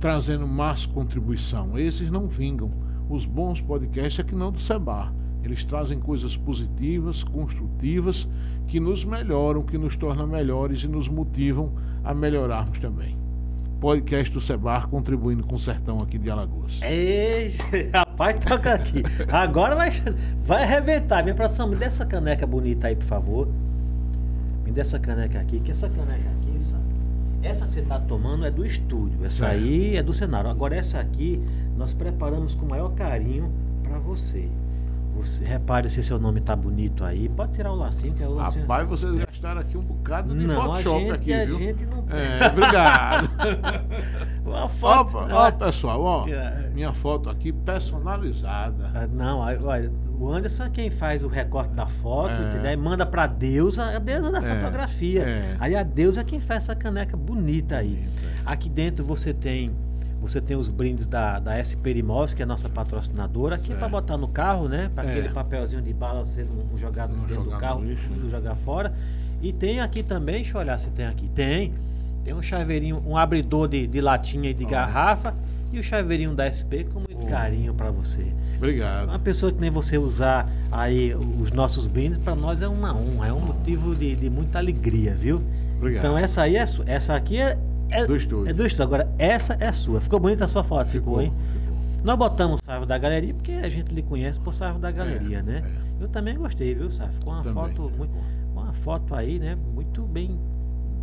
trazendo mais contribuição. Esses não vingam. Os bons podcasts é que não do Sebar. Eles trazem coisas positivas, construtivas, que nos melhoram, que nos tornam melhores e nos motivam a melhorarmos também. Podcast do Sebar contribuindo com o sertão aqui de Alagoas. Ei, [laughs] rapaz, toca aqui. Agora vai, vai arrebentar. Minha produção, me dê essa caneca bonita aí, por favor. Me dê essa caneca aqui, que essa caneca? Essa que você está tomando é do estúdio. Essa Certo. aí é do cenário. Agora essa aqui nós preparamos com o maior carinho para você. Você repare se seu nome tá bonito aí. Pode tirar o lacinho, que é o lacinho. Rapaz, vocês gastaram aqui um bocado de não, a Photoshop gente, aqui, a viu? gente não. É, obrigado. [laughs] Uma Ó, foto. ó, pessoal, ó, É. minha foto aqui personalizada. Ah, Não, olha, o Anderson é quem faz o recorte da foto, É. entendeu? Manda pra deusa, a deusa da É, fotografia. é. Aí a deusa é quem faz essa caneca bonita aí. Bonita. Aqui dentro você tem você tem os brindes da, da SP Imóveis, que é a nossa patrocinadora, aqui é Certo. botar no carro, né? Para É. aquele papelzinho de bala ser um, jogado Não dentro do carro, lixo, né? não jogar fora. E tem aqui também, deixa eu olhar se tem aqui. Tem. Tem um chaveirinho, um abridor de, de latinha e de Ó. garrafa e o chaveirinho da SP com muito carinho para você. Obrigado. Uma pessoa que nem você usar aí os nossos brindes, para nós é uma honra, é um motivo de, de muita alegria, viu? Obrigado. Então essa aí é. Essa aqui é, é Do estúdio. É do estúdio. Agora, essa é sua. Ficou bonita a sua foto, ficou, hein? ficou. Nós botamos o Sarvo da Galeria porque a gente lhe conhece por Sarvo da Galeria, É, né? é. Eu também gostei, viu, Sarvo? Ficou uma Também. foto muito. Uma foto aí, né? Muito bem.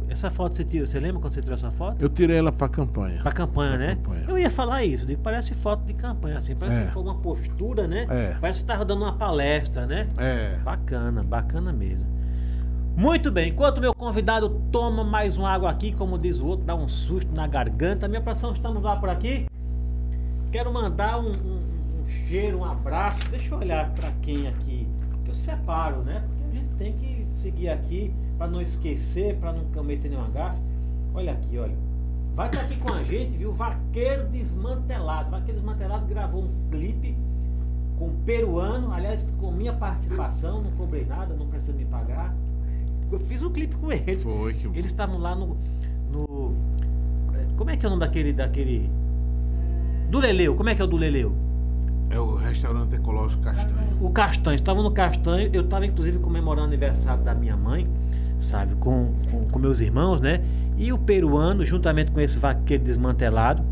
Essa foto você tirou. Você lembra quando você tirou essa foto? Eu tirei ela pra campanha. Pra campanha, Pra né? campanha. Eu ia falar isso, digo, parece foto de campanha, assim, parece É. que ficou uma postura, né? É. Parece que tava dando uma palestra, né? É. Bacana, bacana mesmo. Muito bem, enquanto meu convidado toma mais uma água aqui, como diz o outro, dá um susto na garganta. Minha pressão, estamos lá por aqui. Quero mandar um, um- um cheiro, um abraço. Deixa eu olhar para quem aqui. que Eu separo, né? Porque a gente tem que seguir aqui para não esquecer, para não cometer nenhuma gafe. Olha aqui, olha. Vai estar aqui com a gente, viu? Vaqueiro Desmantelado. Vaqueiro Desmantelado gravou um clipe com um peruano, aliás, com minha participação, não cobrei nada, não precisa me pagar. Eu fiz um clipe com eles. Foi que Eles estavam lá no, no. Como é que é o nome daquele. daquele do Leleu, como é que é o do Leleu? é o restaurante ecológico Castanho. O Castanho, estavam no Castanho, eu estava inclusive comemorando o aniversário da minha mãe, sabe, com, com, com meus irmãos, né? E o peruano, juntamente com esse vaqueiro desmantelado,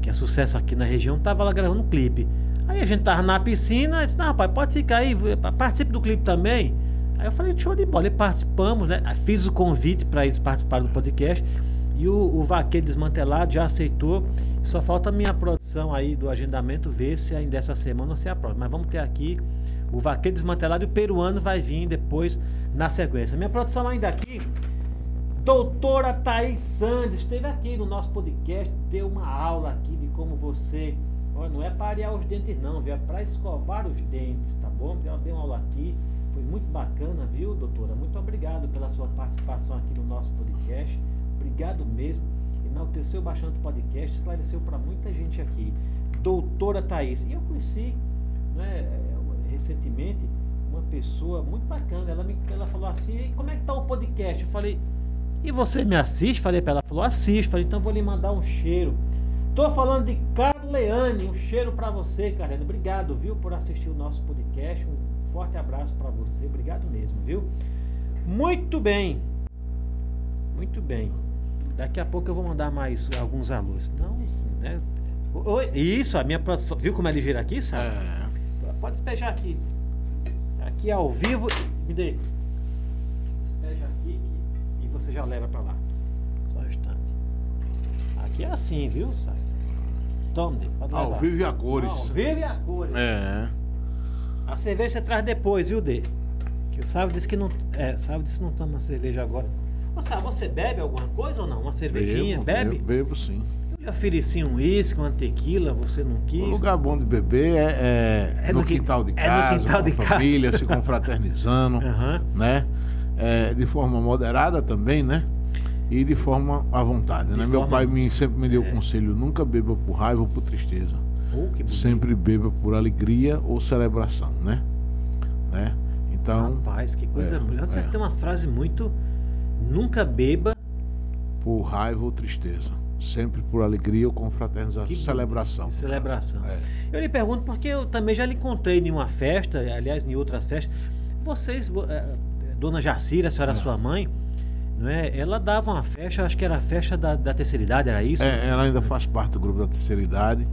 que é sucesso aqui na região, tava lá gravando um clipe. Aí a gente tava na piscina, eu disse, não, rapaz, pode ficar aí, participe do clipe também. Aí eu falei, show de bola, e participamos, né? Fiz o convite para eles participarem do podcast. E o, o vaqueiro desmantelado já aceitou. Só falta a minha produção aí do agendamento ver se ainda essa semana ou se é a próxima. Mas vamos ter aqui o vaqueiro desmantelado e o peruano vai vir depois na sequência. Minha produção ainda aqui, doutora Thaís Sandes, esteve aqui no nosso podcast, deu uma aula aqui de como você. Olha, não é para arear os dentes, não, viu? É para escovar os dentes, tá bom? Ela deu uma aula aqui, foi muito bacana, viu, doutora? Muito obrigado pela sua participação aqui no nosso podcast. Obrigado mesmo. Enalteceu bastante o podcast, esclareceu para muita gente aqui. Doutora Thaís. Eu conheci né, recentemente uma pessoa muito bacana. Ela, me, ela falou assim: "E como é que tá o podcast? Eu falei: e você me assiste? Falei para ela, falou: assiste. Falei: então vou lhe mandar um cheiro. Tô falando de Carleane, um cheiro para você, Carleane. Obrigado, viu, por assistir o nosso podcast. Um forte abraço para você. Obrigado mesmo, viu? Muito bem. Muito bem. Daqui a pouco eu vou mandar mais alguns alôs. Não, né? Oi, isso, a minha produção. Viu como é ligeira aqui, sabe? É. Pode despejar aqui. Aqui ao vivo. Me dê. Despeja aqui. que você já leva pra lá. Só um instante. Aqui é assim, viu? Tome, pode levar. Ao vivo e a cores. Ao vivo e a cores. É. A cerveja você traz depois, viu, Dê? Que o Sávio disse que não. É, o Sávio disse que não toma cerveja agora. Ô, Sávio, você bebe alguma coisa ou não? Uma cervejinha? Bebo, bebe? Bebo, bebo sim. Eu lhe ofereci um uísque, uma tequila, você não quis. O lugar bom de beber é, é É no, no quin- quintal de é no casa, quintal com de a casa. família, se confraternizando, [laughs] Aham. né? É, de forma moderada também, né? E de forma à vontade, De né? Meu forma- pai me, sempre me deu o É. conselho, nunca beba por raiva ou por tristeza. Oh. Sempre beba por alegria ou celebração, né? né? Então, Rapaz, que coisa. é, bonita. Você é. tem umas frases muito. Nunca beba. por raiva ou tristeza. Sempre por alegria ou confraternização. Que. Celebração. Celebração. É. Eu lhe pergunto porque eu também já lhe encontrei em uma festa, aliás, em outras festas. Vocês, vo- eh, Dona Jacira, a senhora, sua mãe, não é? Ela dava uma festa, acho que era a festa da, da terceira idade, era isso? É, ela ainda faz parte do grupo da terceira idade.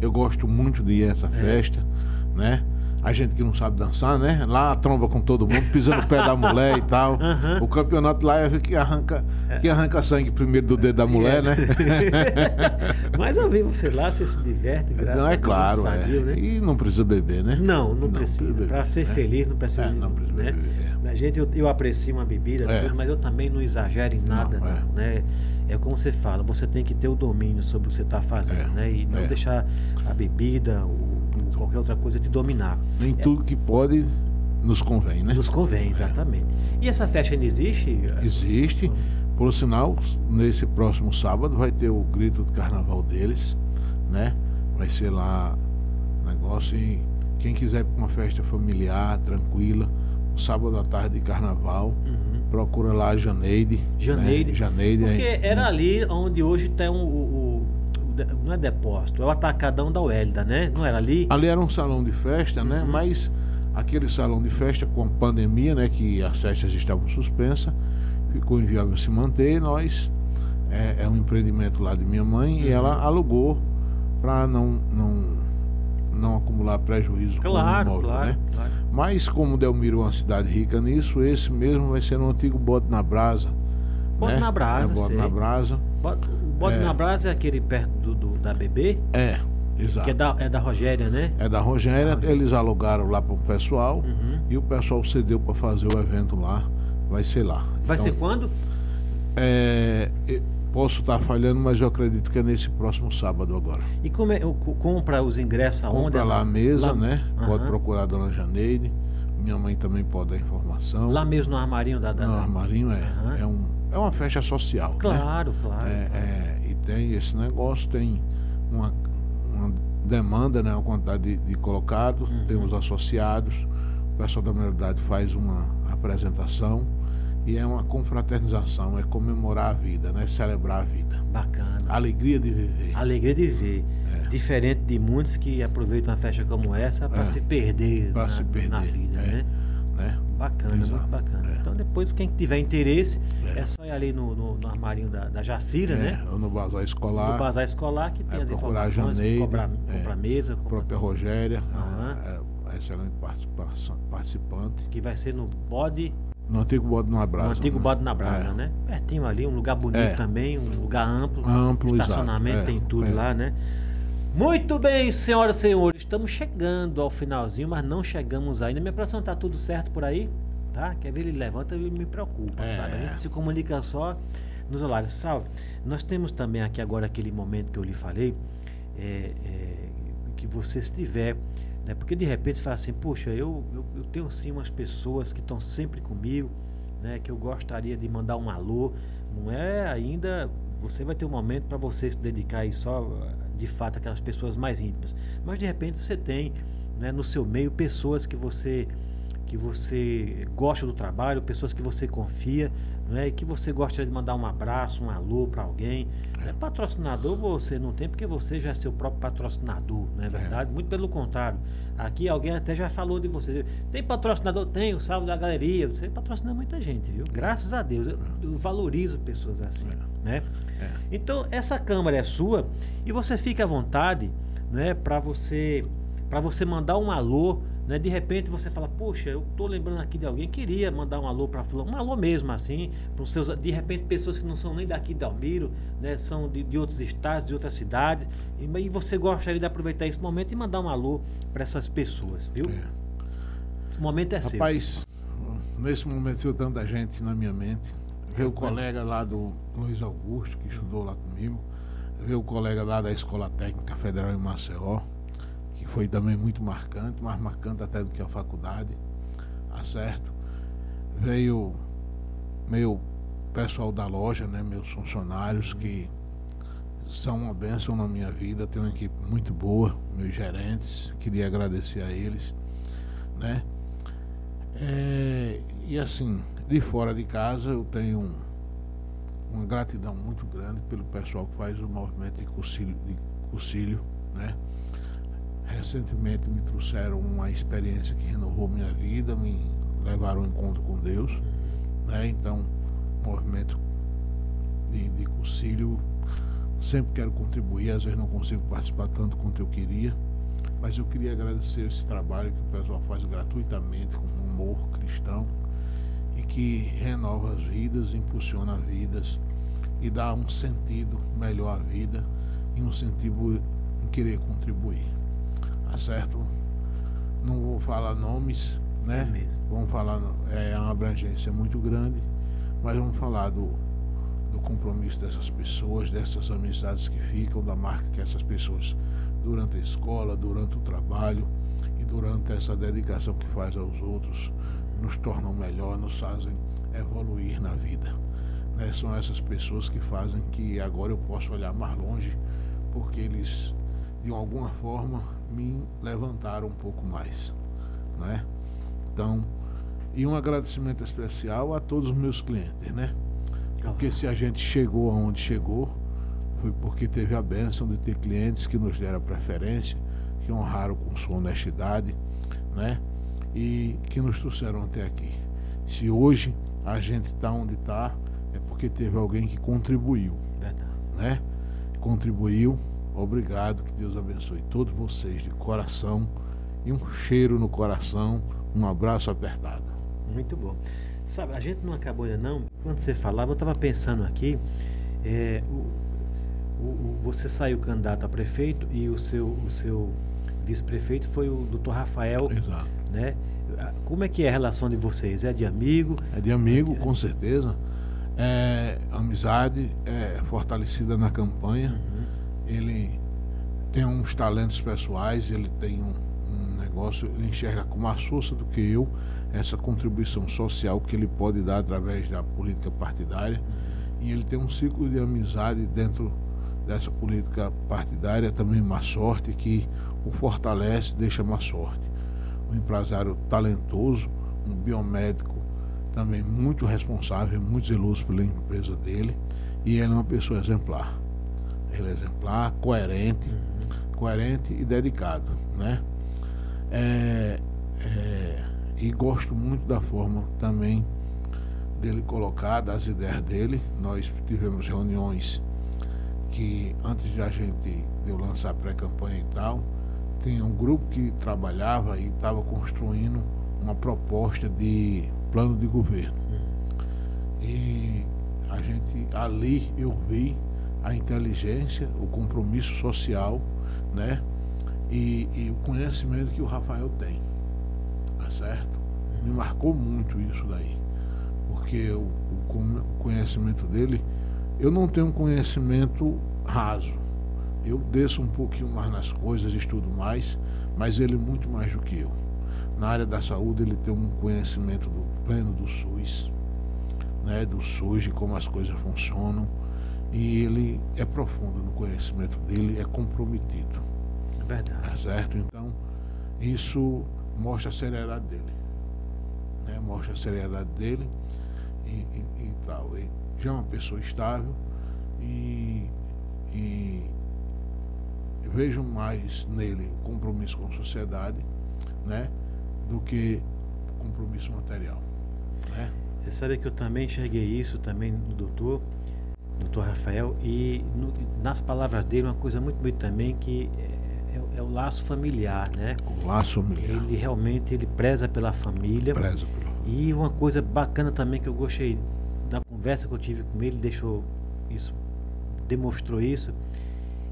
Eu gosto muito de ir a essa É. festa, né? A gente que não sabe dançar, né? Lá tromba com todo mundo, pisa no pé da mulher e tal. [laughs] Aham. O campeonato lá é que arranca, que arranca sangue primeiro do dedo da mulher, né? [laughs] Mas eu vi você lá, você se diverte, graças não, a é Deus, claro, é. sadio, né? E não precisa beber, né? Não, não, precisa. beber, Para ser né? feliz, não precisa. É, não precisa né? beber, A gente, eu, eu aprecio uma bebida, É. tudo, mas eu também não exagero em nada, Não, não, é. né? É como você fala, você tem que ter o domínio sobre o que você está fazendo, É, né? E não é. deixar a bebida ou qualquer outra coisa te dominar. Nem tudo que pode nos convém, né? Nos convém, exatamente. E essa festa ainda existe? Existe. Por sinal, nesse próximo sábado vai ter o grito de carnaval deles, né? Vai ser lá um negócio e quem quiser uma festa familiar, tranquila, um sábado à tarde de carnaval, Uhum. procura lá a Janeide. Janeide. Né? Janeide Porque é- era ali onde hoje tem um, o, de- não é depósito, é o atacadão da Uélida, né? Não era ali? Ali era um salão de festa, né? Uhum. Mas aquele salão de festa com a pandemia, né? Que as festas estavam suspensas, ficou inviável se manter. Nós é, é um empreendimento lá de minha mãe e Uhum. ela alugou para não, não não acumular prejuízo Claro, com o imóvel, claro, né? claro. Mas como Delmiro é uma cidade rica nisso, esse mesmo vai ser no antigo Bode na Brasa. Bode né? na Brasa, é, Bode sei. na Brasa. O bode É. na brasa é aquele perto do, do- da BB, É, exato. que é da, é da Rogéria, né? É da Rogéria, eles alugaram lá para o pessoal Uhum. e o pessoal cedeu para fazer o evento lá. Vai ser lá. Vai Então, ser quando? é, posso estar falhando, mas eu acredito que é nesse próximo sábado agora. E como é, compra os ingressos aonde? Compra lá a mesa, Lá- né? Pode procurar a dona Janeide. Minha mãe também pode dar informação. Lá mesmo no armarinho da... da no armarinho é. É, um, é uma festa social. né? Claro, claro. É, é, e tem esse negócio, tem uma, uma demanda, né, uma quantidade de, de colocados, Uhum. tem os associados, o pessoal da maioridade faz uma apresentação e é uma confraternização, é comemorar a vida, né, celebrar a vida. Bacana. Alegria de viver. Alegria de ver. Diferente de muitos que aproveitam uma festa como essa para É. se perder, na, se perder, na vida, é. né? Né? Bacana, Exato, muito bacana. é. Então depois, quem tiver interesse, é, É. só ir ali no, no- no armarinho da, da Jacira, É, né? ou no bazar escolar, No bazar escolar que tem é, as informações, Janeide, comprar, é, comprar mesa, comprar- própria Rogéria, é excelente participante. que vai ser no bode, No antigo Bode na Brasa. no antigo né? bode na Brasa, É. né? Pertinho ali, um lugar bonito também, um lugar amplo, Amplo, estacionamento tem tudo lá, né? Muito bem, senhoras e senhores, estamos chegando ao finalzinho, mas não chegamos ainda. Minha produção tá tudo certo por aí, tá? Quer ver ele levanta e me preocupa, É. sabe? A gente se comunica só nos horários. Salve. Nós temos também aqui agora aquele momento que eu lhe falei, é, é, que você se tiver, né? Porque de repente você fala assim, puxa, eu, eu, eu tenho sim umas pessoas que estão sempre comigo, né? Que eu gostaria de mandar um alô. Não é ainda. Você vai ter um momento para você se dedicar aí só de fato aquelas pessoas mais íntimas. Mas de repente você tem né, no seu meio pessoas que você que você gosta do trabalho, pessoas que você confia, né, e que você gostaria de mandar um abraço, um alô para alguém. É. Patrocinador você não tem, porque você já é seu próprio patrocinador, não é verdade? Muito pelo contrário. Aqui alguém até já falou de você. Tem patrocinador? Tem, o salve da galeria. Você patrocina muita gente, viu? Graças a Deus. Eu, eu valorizo pessoas assim, né? É. Então, essa câmera é sua e você fica à vontade, né, para você para você mandar um alô Né? De repente você fala, poxa, eu tô lembrando aqui de alguém, queria mandar um alô para fulano, um alô mesmo assim, para os seus, de repente pessoas que não são nem daqui de Almiro, né? São de, de outros estados, de outras cidades, e, e, você gostaria de aproveitar esse momento e mandar um alô para essas pessoas, viu? É. Esse momento é Rapaz, seu. Rapaz, nesse momento veio tanta gente na minha mente. Veio o colega lá do Luiz Augusto, que estudou lá comigo. Veio o colega lá da Escola Técnica Federal em Maceió foi também muito marcante, mais marcante até do que a faculdade, tá certo? Veio meu pessoal da loja, né, meus funcionários que são uma bênção na minha vida, tenho uma equipe muito boa, meus gerentes, queria agradecer a eles, né? É, e assim, de fora de casa eu tenho uma gratidão muito grande pelo pessoal que faz o movimento de cursilho, de cursilho né? Recentemente me trouxeram uma experiência que renovou minha vida, me levaram ao encontro com Deus. Né? Então, movimento de, de concílio, sempre quero contribuir, às vezes não consigo participar tanto quanto eu queria, mas eu queria agradecer esse trabalho que o pessoal faz gratuitamente, com humor cristão, e que renova as vidas, impulsiona vidas e dá um sentido melhor à vida e um sentido em querer contribuir tá certo? Não vou falar nomes, né? É mesmo. Vamos falar, é uma abrangência muito grande, mas vamos falar do, do compromisso dessas pessoas, dessas amizades que ficam, da marca que essas pessoas, durante a escola, durante o trabalho e durante essa dedicação que faz aos outros, nos tornam melhor, nos fazem evoluir na vida. Né? São essas pessoas que fazem que agora eu possa olhar mais longe, porque eles, de alguma forma, me levantaram um pouco mais, né? Então, e um agradecimento especial a todos os meus clientes, né? Porque se a gente chegou aonde chegou, foi porque teve a bênção de ter clientes que nos deram preferência, que honraram com sua honestidade, né? E que nos trouxeram até aqui. Se hoje a gente está onde está, é porque teve alguém que contribuiu, Verdade. né? Contribuiu Obrigado, que Deus abençoe todos vocês de coração e um cheiro no coração, um abraço apertado. Muito bom. Sabe, a gente não acabou ainda não. Quando você falava, eu estava pensando aqui, é, o, o, você saiu candidato a prefeito e o seu, o seu vice-prefeito foi o doutor Rafael. Exato. Né? Como é que é a relação de vocês? É de amigo? É de amigo, com certeza. É, amizade é fortalecida na campanha. Uhum ele tem uns talentos pessoais, ele tem um, um negócio, ele enxerga com mais força do que eu essa contribuição social que ele pode dar através da política partidária. E ele tem um ciclo de amizade dentro dessa política partidária, também uma sorte que o fortalece, deixa mais sorte. Um empresário talentoso, um biomédico também muito responsável, muito zeloso pela empresa dele, e ele é uma pessoa exemplar. Ele é exemplar, coerente, uhum. coerente e dedicado, né? É, é, e gosto muito da forma também dele colocar, das ideias dele. Nós tivemos reuniões que antes de a gente de eu lançar pré-campanha e tal, tinha um grupo que trabalhava e estava construindo uma proposta de plano de governo. E a gente ali eu vi a inteligência, o compromisso social, né? E, e, o conhecimento que o Rafael tem, tá certo? Me marcou muito isso daí, porque o, o conhecimento dele, eu não tenho conhecimento raso, eu desço um pouquinho mais nas coisas, estudo mais, mas ele muito mais do que eu. Na área da saúde ele tem um conhecimento do pleno do SUS, né, do SUS, de como as coisas funcionam e ele é profundo no conhecimento dele, é comprometido. É verdade. Tá certo? Então, isso mostra a seriedade dele. Né? Mostra a seriedade dele e, e, e tal. Ele já é uma pessoa estável e, e vejo mais nele compromisso com a sociedade né? do que compromisso material. Né? Você sabe que eu também enxerguei isso também no doutor doutor Rafael, e no, nas palavras dele, uma coisa muito bonita também, que é, é, é, o o laço familiar, né? O laço familiar. Ele realmente ele preza pela família. Preza pela família. E uma coisa bacana também que eu gostei da conversa que eu tive com ele, deixou isso, demonstrou isso,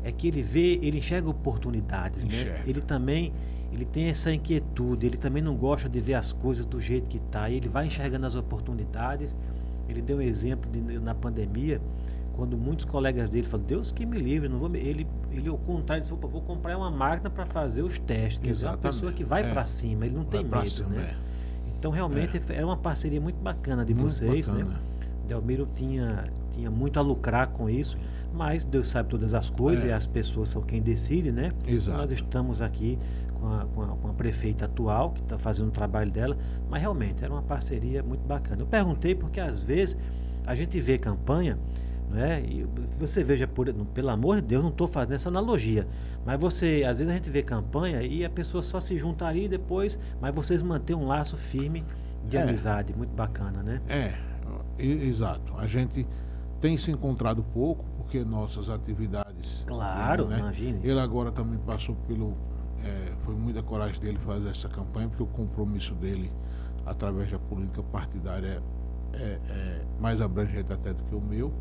é que ele vê, ele enxerga oportunidades, Enxerga. né? Ele também ele tem essa inquietude, ele também não gosta de ver as coisas do jeito que está, ele vai enxergando as oportunidades. Ele deu um exemplo de, na pandemia, quando muitos colegas dele falaram, Deus que me livre, não vou me... ele ele ao contrário disse, vou comprar uma máquina para fazer os testes, quer dizer, é uma pessoa que vai É. para cima, ele não Vai tem medo, cima, né? é. Então realmente é uma parceria muito bacana de Muito vocês, né? Delmiro tinha, tinha muito a lucrar com isso, mas Deus sabe todas as coisas É. e as pessoas são quem decide, né? Exato. Nós estamos aqui com a, com a, com a prefeita atual, que está fazendo o trabalho dela, mas realmente era uma parceria muito bacana. Eu perguntei porque às vezes a gente vê campanha, né? E você veja, por, pelo amor de Deus, não estou fazendo essa analogia, mas você, às vezes a gente vê campanha e a pessoa só se junta ali e depois, mas vocês mantêm um laço firme de É. amizade, muito bacana, né? É, exato. A gente tem se encontrado pouco, porque nossas atividades. Claro, né? imagine. Ele agora também passou pelo. é, foi muita coragem dele fazer essa campanha, porque o compromisso dele, através da política partidária, é, é mais abrangente até do que o meu.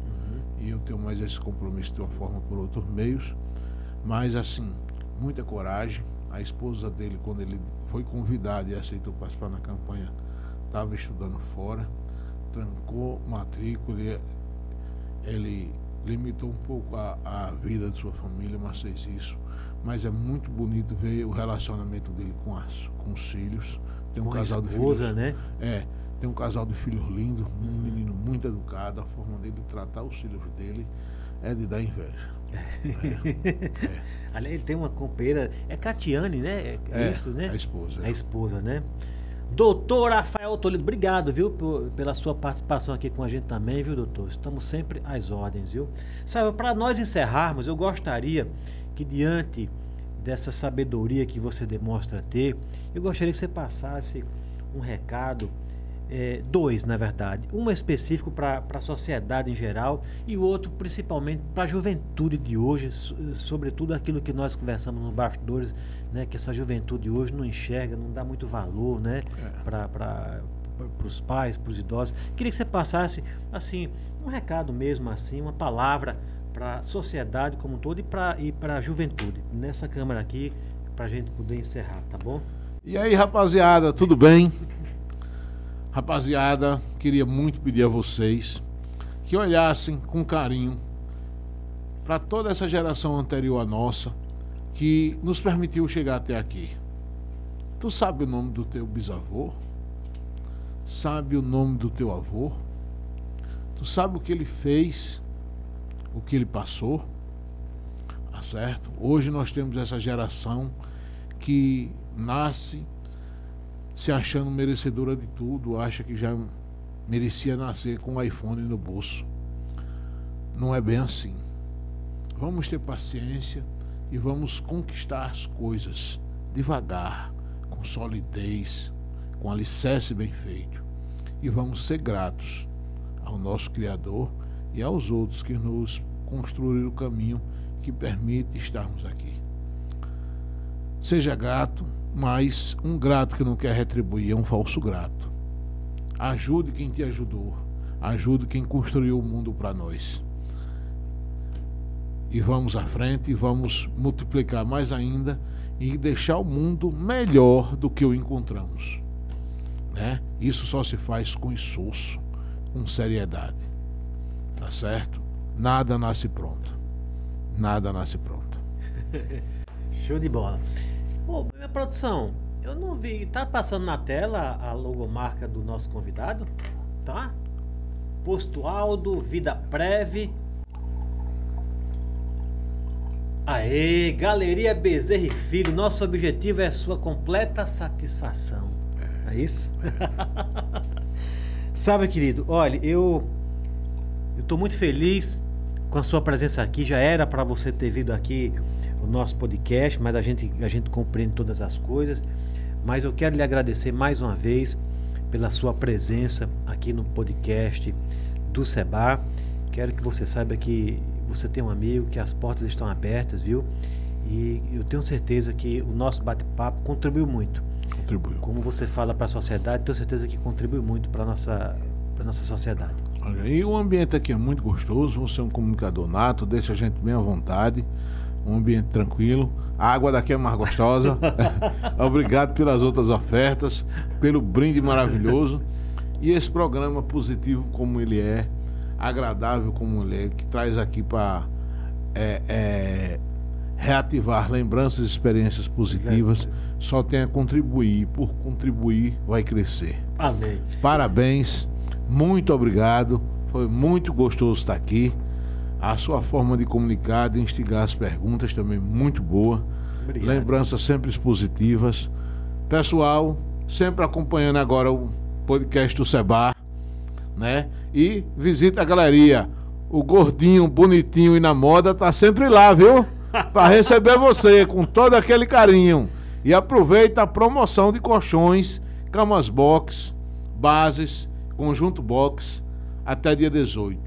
E eu tenho mais esse compromisso de uma forma por outros meios. Mas, assim, muita coragem. A esposa dele, quando ele foi convidado e aceitou participar na campanha, estava estudando fora, trancou matrícula, ele, limitou um pouco a, a vida de sua família, mas fez isso. Mas é muito bonito ver o relacionamento dele com, as, com os filhos. Tem um Com casal de esposa, filhos. né? É, tem um casal de filhos lindo, um menino muito educado, a forma dele tratar os filhos dele é de dar inveja. [laughs] Ali ele tem uma companheira, é Catiane, né? É, É, isso, né? a esposa. A esposa, né? Doutor Rafael Toledo, obrigado, viu, por- pela sua participação aqui com a gente também, viu, doutor? Estamos sempre às ordens, viu? Sabe, para nós encerrarmos, eu gostaria que diante dessa sabedoria que você demonstra ter, eu gostaria que você passasse um recado, eh, dois, na verdade. Um específico para a sociedade em geral e o outro principalmente para a juventude de hoje, so- sobretudo aquilo que nós conversamos nos bastidores, né, que essa juventude hoje não enxerga, não dá muito valor né, É. para os pais, para os idosos. Queria que você passasse assim um recado mesmo assim, uma palavra para a sociedade como um todo e para e a juventude nessa câmara aqui para a gente poder encerrar, tá bom? E aí, rapaziada, tudo bem? Rapaziada, queria muito pedir a vocês que olhassem com carinho para toda essa geração anterior à nossa que nos permitiu chegar até aqui. Tu sabe o nome do teu bisavô? Sabe o nome do teu avô? Tu sabe o que ele fez? O que ele passou? Tá certo? Hoje nós temos essa geração que nasce se achando merecedora de tudo, acha que já merecia nascer com um iPhone no bolso. Não é bem assim. Vamos ter paciência e vamos conquistar as coisas devagar, com solidez, com alicerce bem feito. E vamos ser gratos ao nosso Criador e aos outros que nos construíram o caminho que permite estarmos aqui. Seja grato, mas um grato que não quer retribuir é um falso grato. Ajude quem te ajudou, ajude quem construiu o mundo para nós. E vamos à frente e vamos multiplicar mais ainda e deixar o mundo melhor do que o encontramos. Né? Isso só se faz com esforço, com seriedade. Tá certo? Nada nasce pronto. Nada nasce pronto. [laughs] Show de bola. Ô, minha produção, eu não vi. Tá passando na tela a logomarca do nosso convidado? Tá? Posto Aldo, Vida Preve. Aê, Galeria Bezerra e Filho. Nosso objetivo é sua completa satisfação. É isso? [laughs] Sabe, querido, olha, eu eu estou muito feliz com a sua presença aqui. Já era para você ter vindo aqui o nosso podcast, mas a gente, a gente compreende todas as coisas. Mas eu quero lhe agradecer mais uma vez pela sua presença aqui no podcast do Seba. Quero que você saiba que você tem um amigo, que as portas estão abertas, viu? E eu tenho certeza que o nosso bate-papo contribuiu muito. Contribuiu. Como você fala para a sociedade, tenho certeza que contribui muito para a nossa, pra nossa sociedade. Olha, e o ambiente aqui é muito gostoso, você é um comunicador nato, deixa a gente bem à vontade, um ambiente tranquilo. A água daqui é mais gostosa. [laughs] Obrigado pelas outras ofertas, pelo brinde maravilhoso. E esse programa positivo como ele é, agradável como ele é, que traz aqui para é, é, reativar lembranças e experiências positivas, só tem a contribuir. Por contribuir, vai crescer. Amém. Parabéns, muito obrigado. Foi muito gostoso estar aqui. A sua forma de comunicar, de instigar as perguntas também muito boa. Obrigado. Lembranças sempre positivas. Pessoal, sempre acompanhando agora o podcast do Seba, né? E visita a galeria. O gordinho, bonitinho e na moda tá sempre lá, viu? [laughs] Para receber você com todo aquele carinho. E aproveita a promoção de colchões, camas box, bases, conjunto box até dia 18.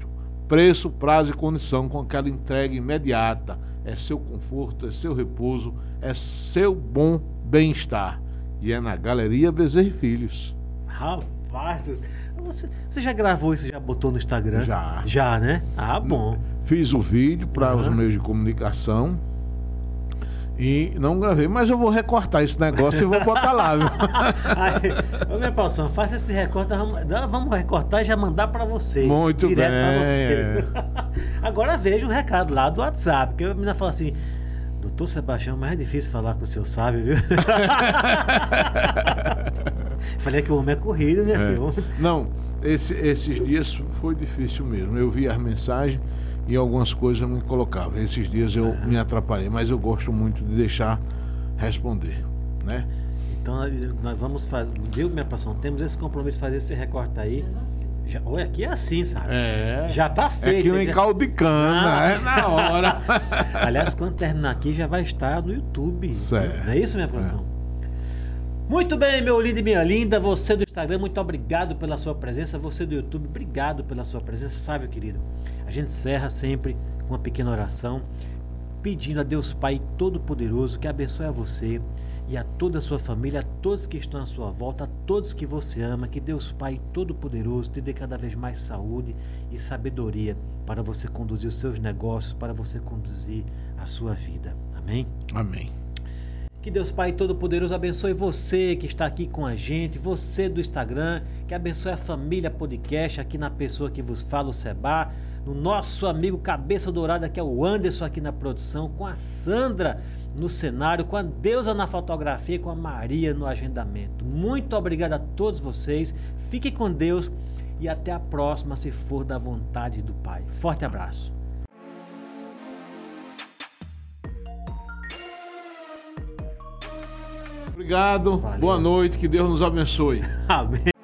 Preço, prazo e condição com aquela entrega imediata. É seu conforto, é seu repouso, é seu bom bem-estar. E é na Galeria Bezerra e Filhos. Rapaz, você, você já gravou isso, já botou no Instagram? Já. Já, né? Ah, bom. Fiz o vídeo para os Aham. meios de comunicação e não gravei, mas eu vou recortar esse negócio e vou botar lá, viu? [laughs] Aí, ô minha paixão, faça esse recorte, vamos, recortar e já mandar pra você. Muito bem, você. [laughs] Agora veja o recado lá do WhatsApp, porque a menina fala assim, doutor Sebastião, mas é difícil falar com o seu sábio, viu? [laughs] Falei que o homem é corrido, minha É. filha. Não, esse- esses dias foi difícil mesmo. Eu vi as mensagens e algumas coisas eu não colocava. Esses dias eu me atrapalhei, mas eu gosto muito de deixar responder, né? Então nós vamos fazer, viu, minha paixão? Temos esse compromisso de fazer esse recorte aí. Já, olha, aqui é assim, sabe? É. Já tá É feito. que nem já- caldo de cana, é na hora. [laughs] Aliás, quando terminar aqui já vai estar no YouTube. Certo. Não é isso, minha produção? Muito bem, meu lindo e minha linda. Você do Instagram, muito obrigado pela sua presença. Você do YouTube, obrigado pela sua presença. Sabe, querido? A gente encerra sempre com uma pequena oração, pedindo a Deus Pai Todo-Poderoso que abençoe a você e a toda a sua família, a todos que estão à sua volta, a todos que você ama. Que Deus Pai Todo-Poderoso te dê cada vez mais saúde e sabedoria para você conduzir os seus negócios, para você conduzir a sua vida. Amém? Amém. Que Deus Pai Todo-Poderoso abençoe você que está aqui com a gente, você do Instagram, que abençoe a família podcast aqui na pessoa que vos fala, o Seba, no nosso amigo Cabeça Dourada, que é o Anderson aqui na produção, com a Sandra no cenário, com a Deusa na fotografia com a Maria no agendamento. Muito obrigado a todos vocês, fiquem com Deus e até a próxima, se for da vontade do Pai. Forte abraço. Obrigado. Valeu. Boa noite. Que Deus nos abençoe. [laughs] Amém.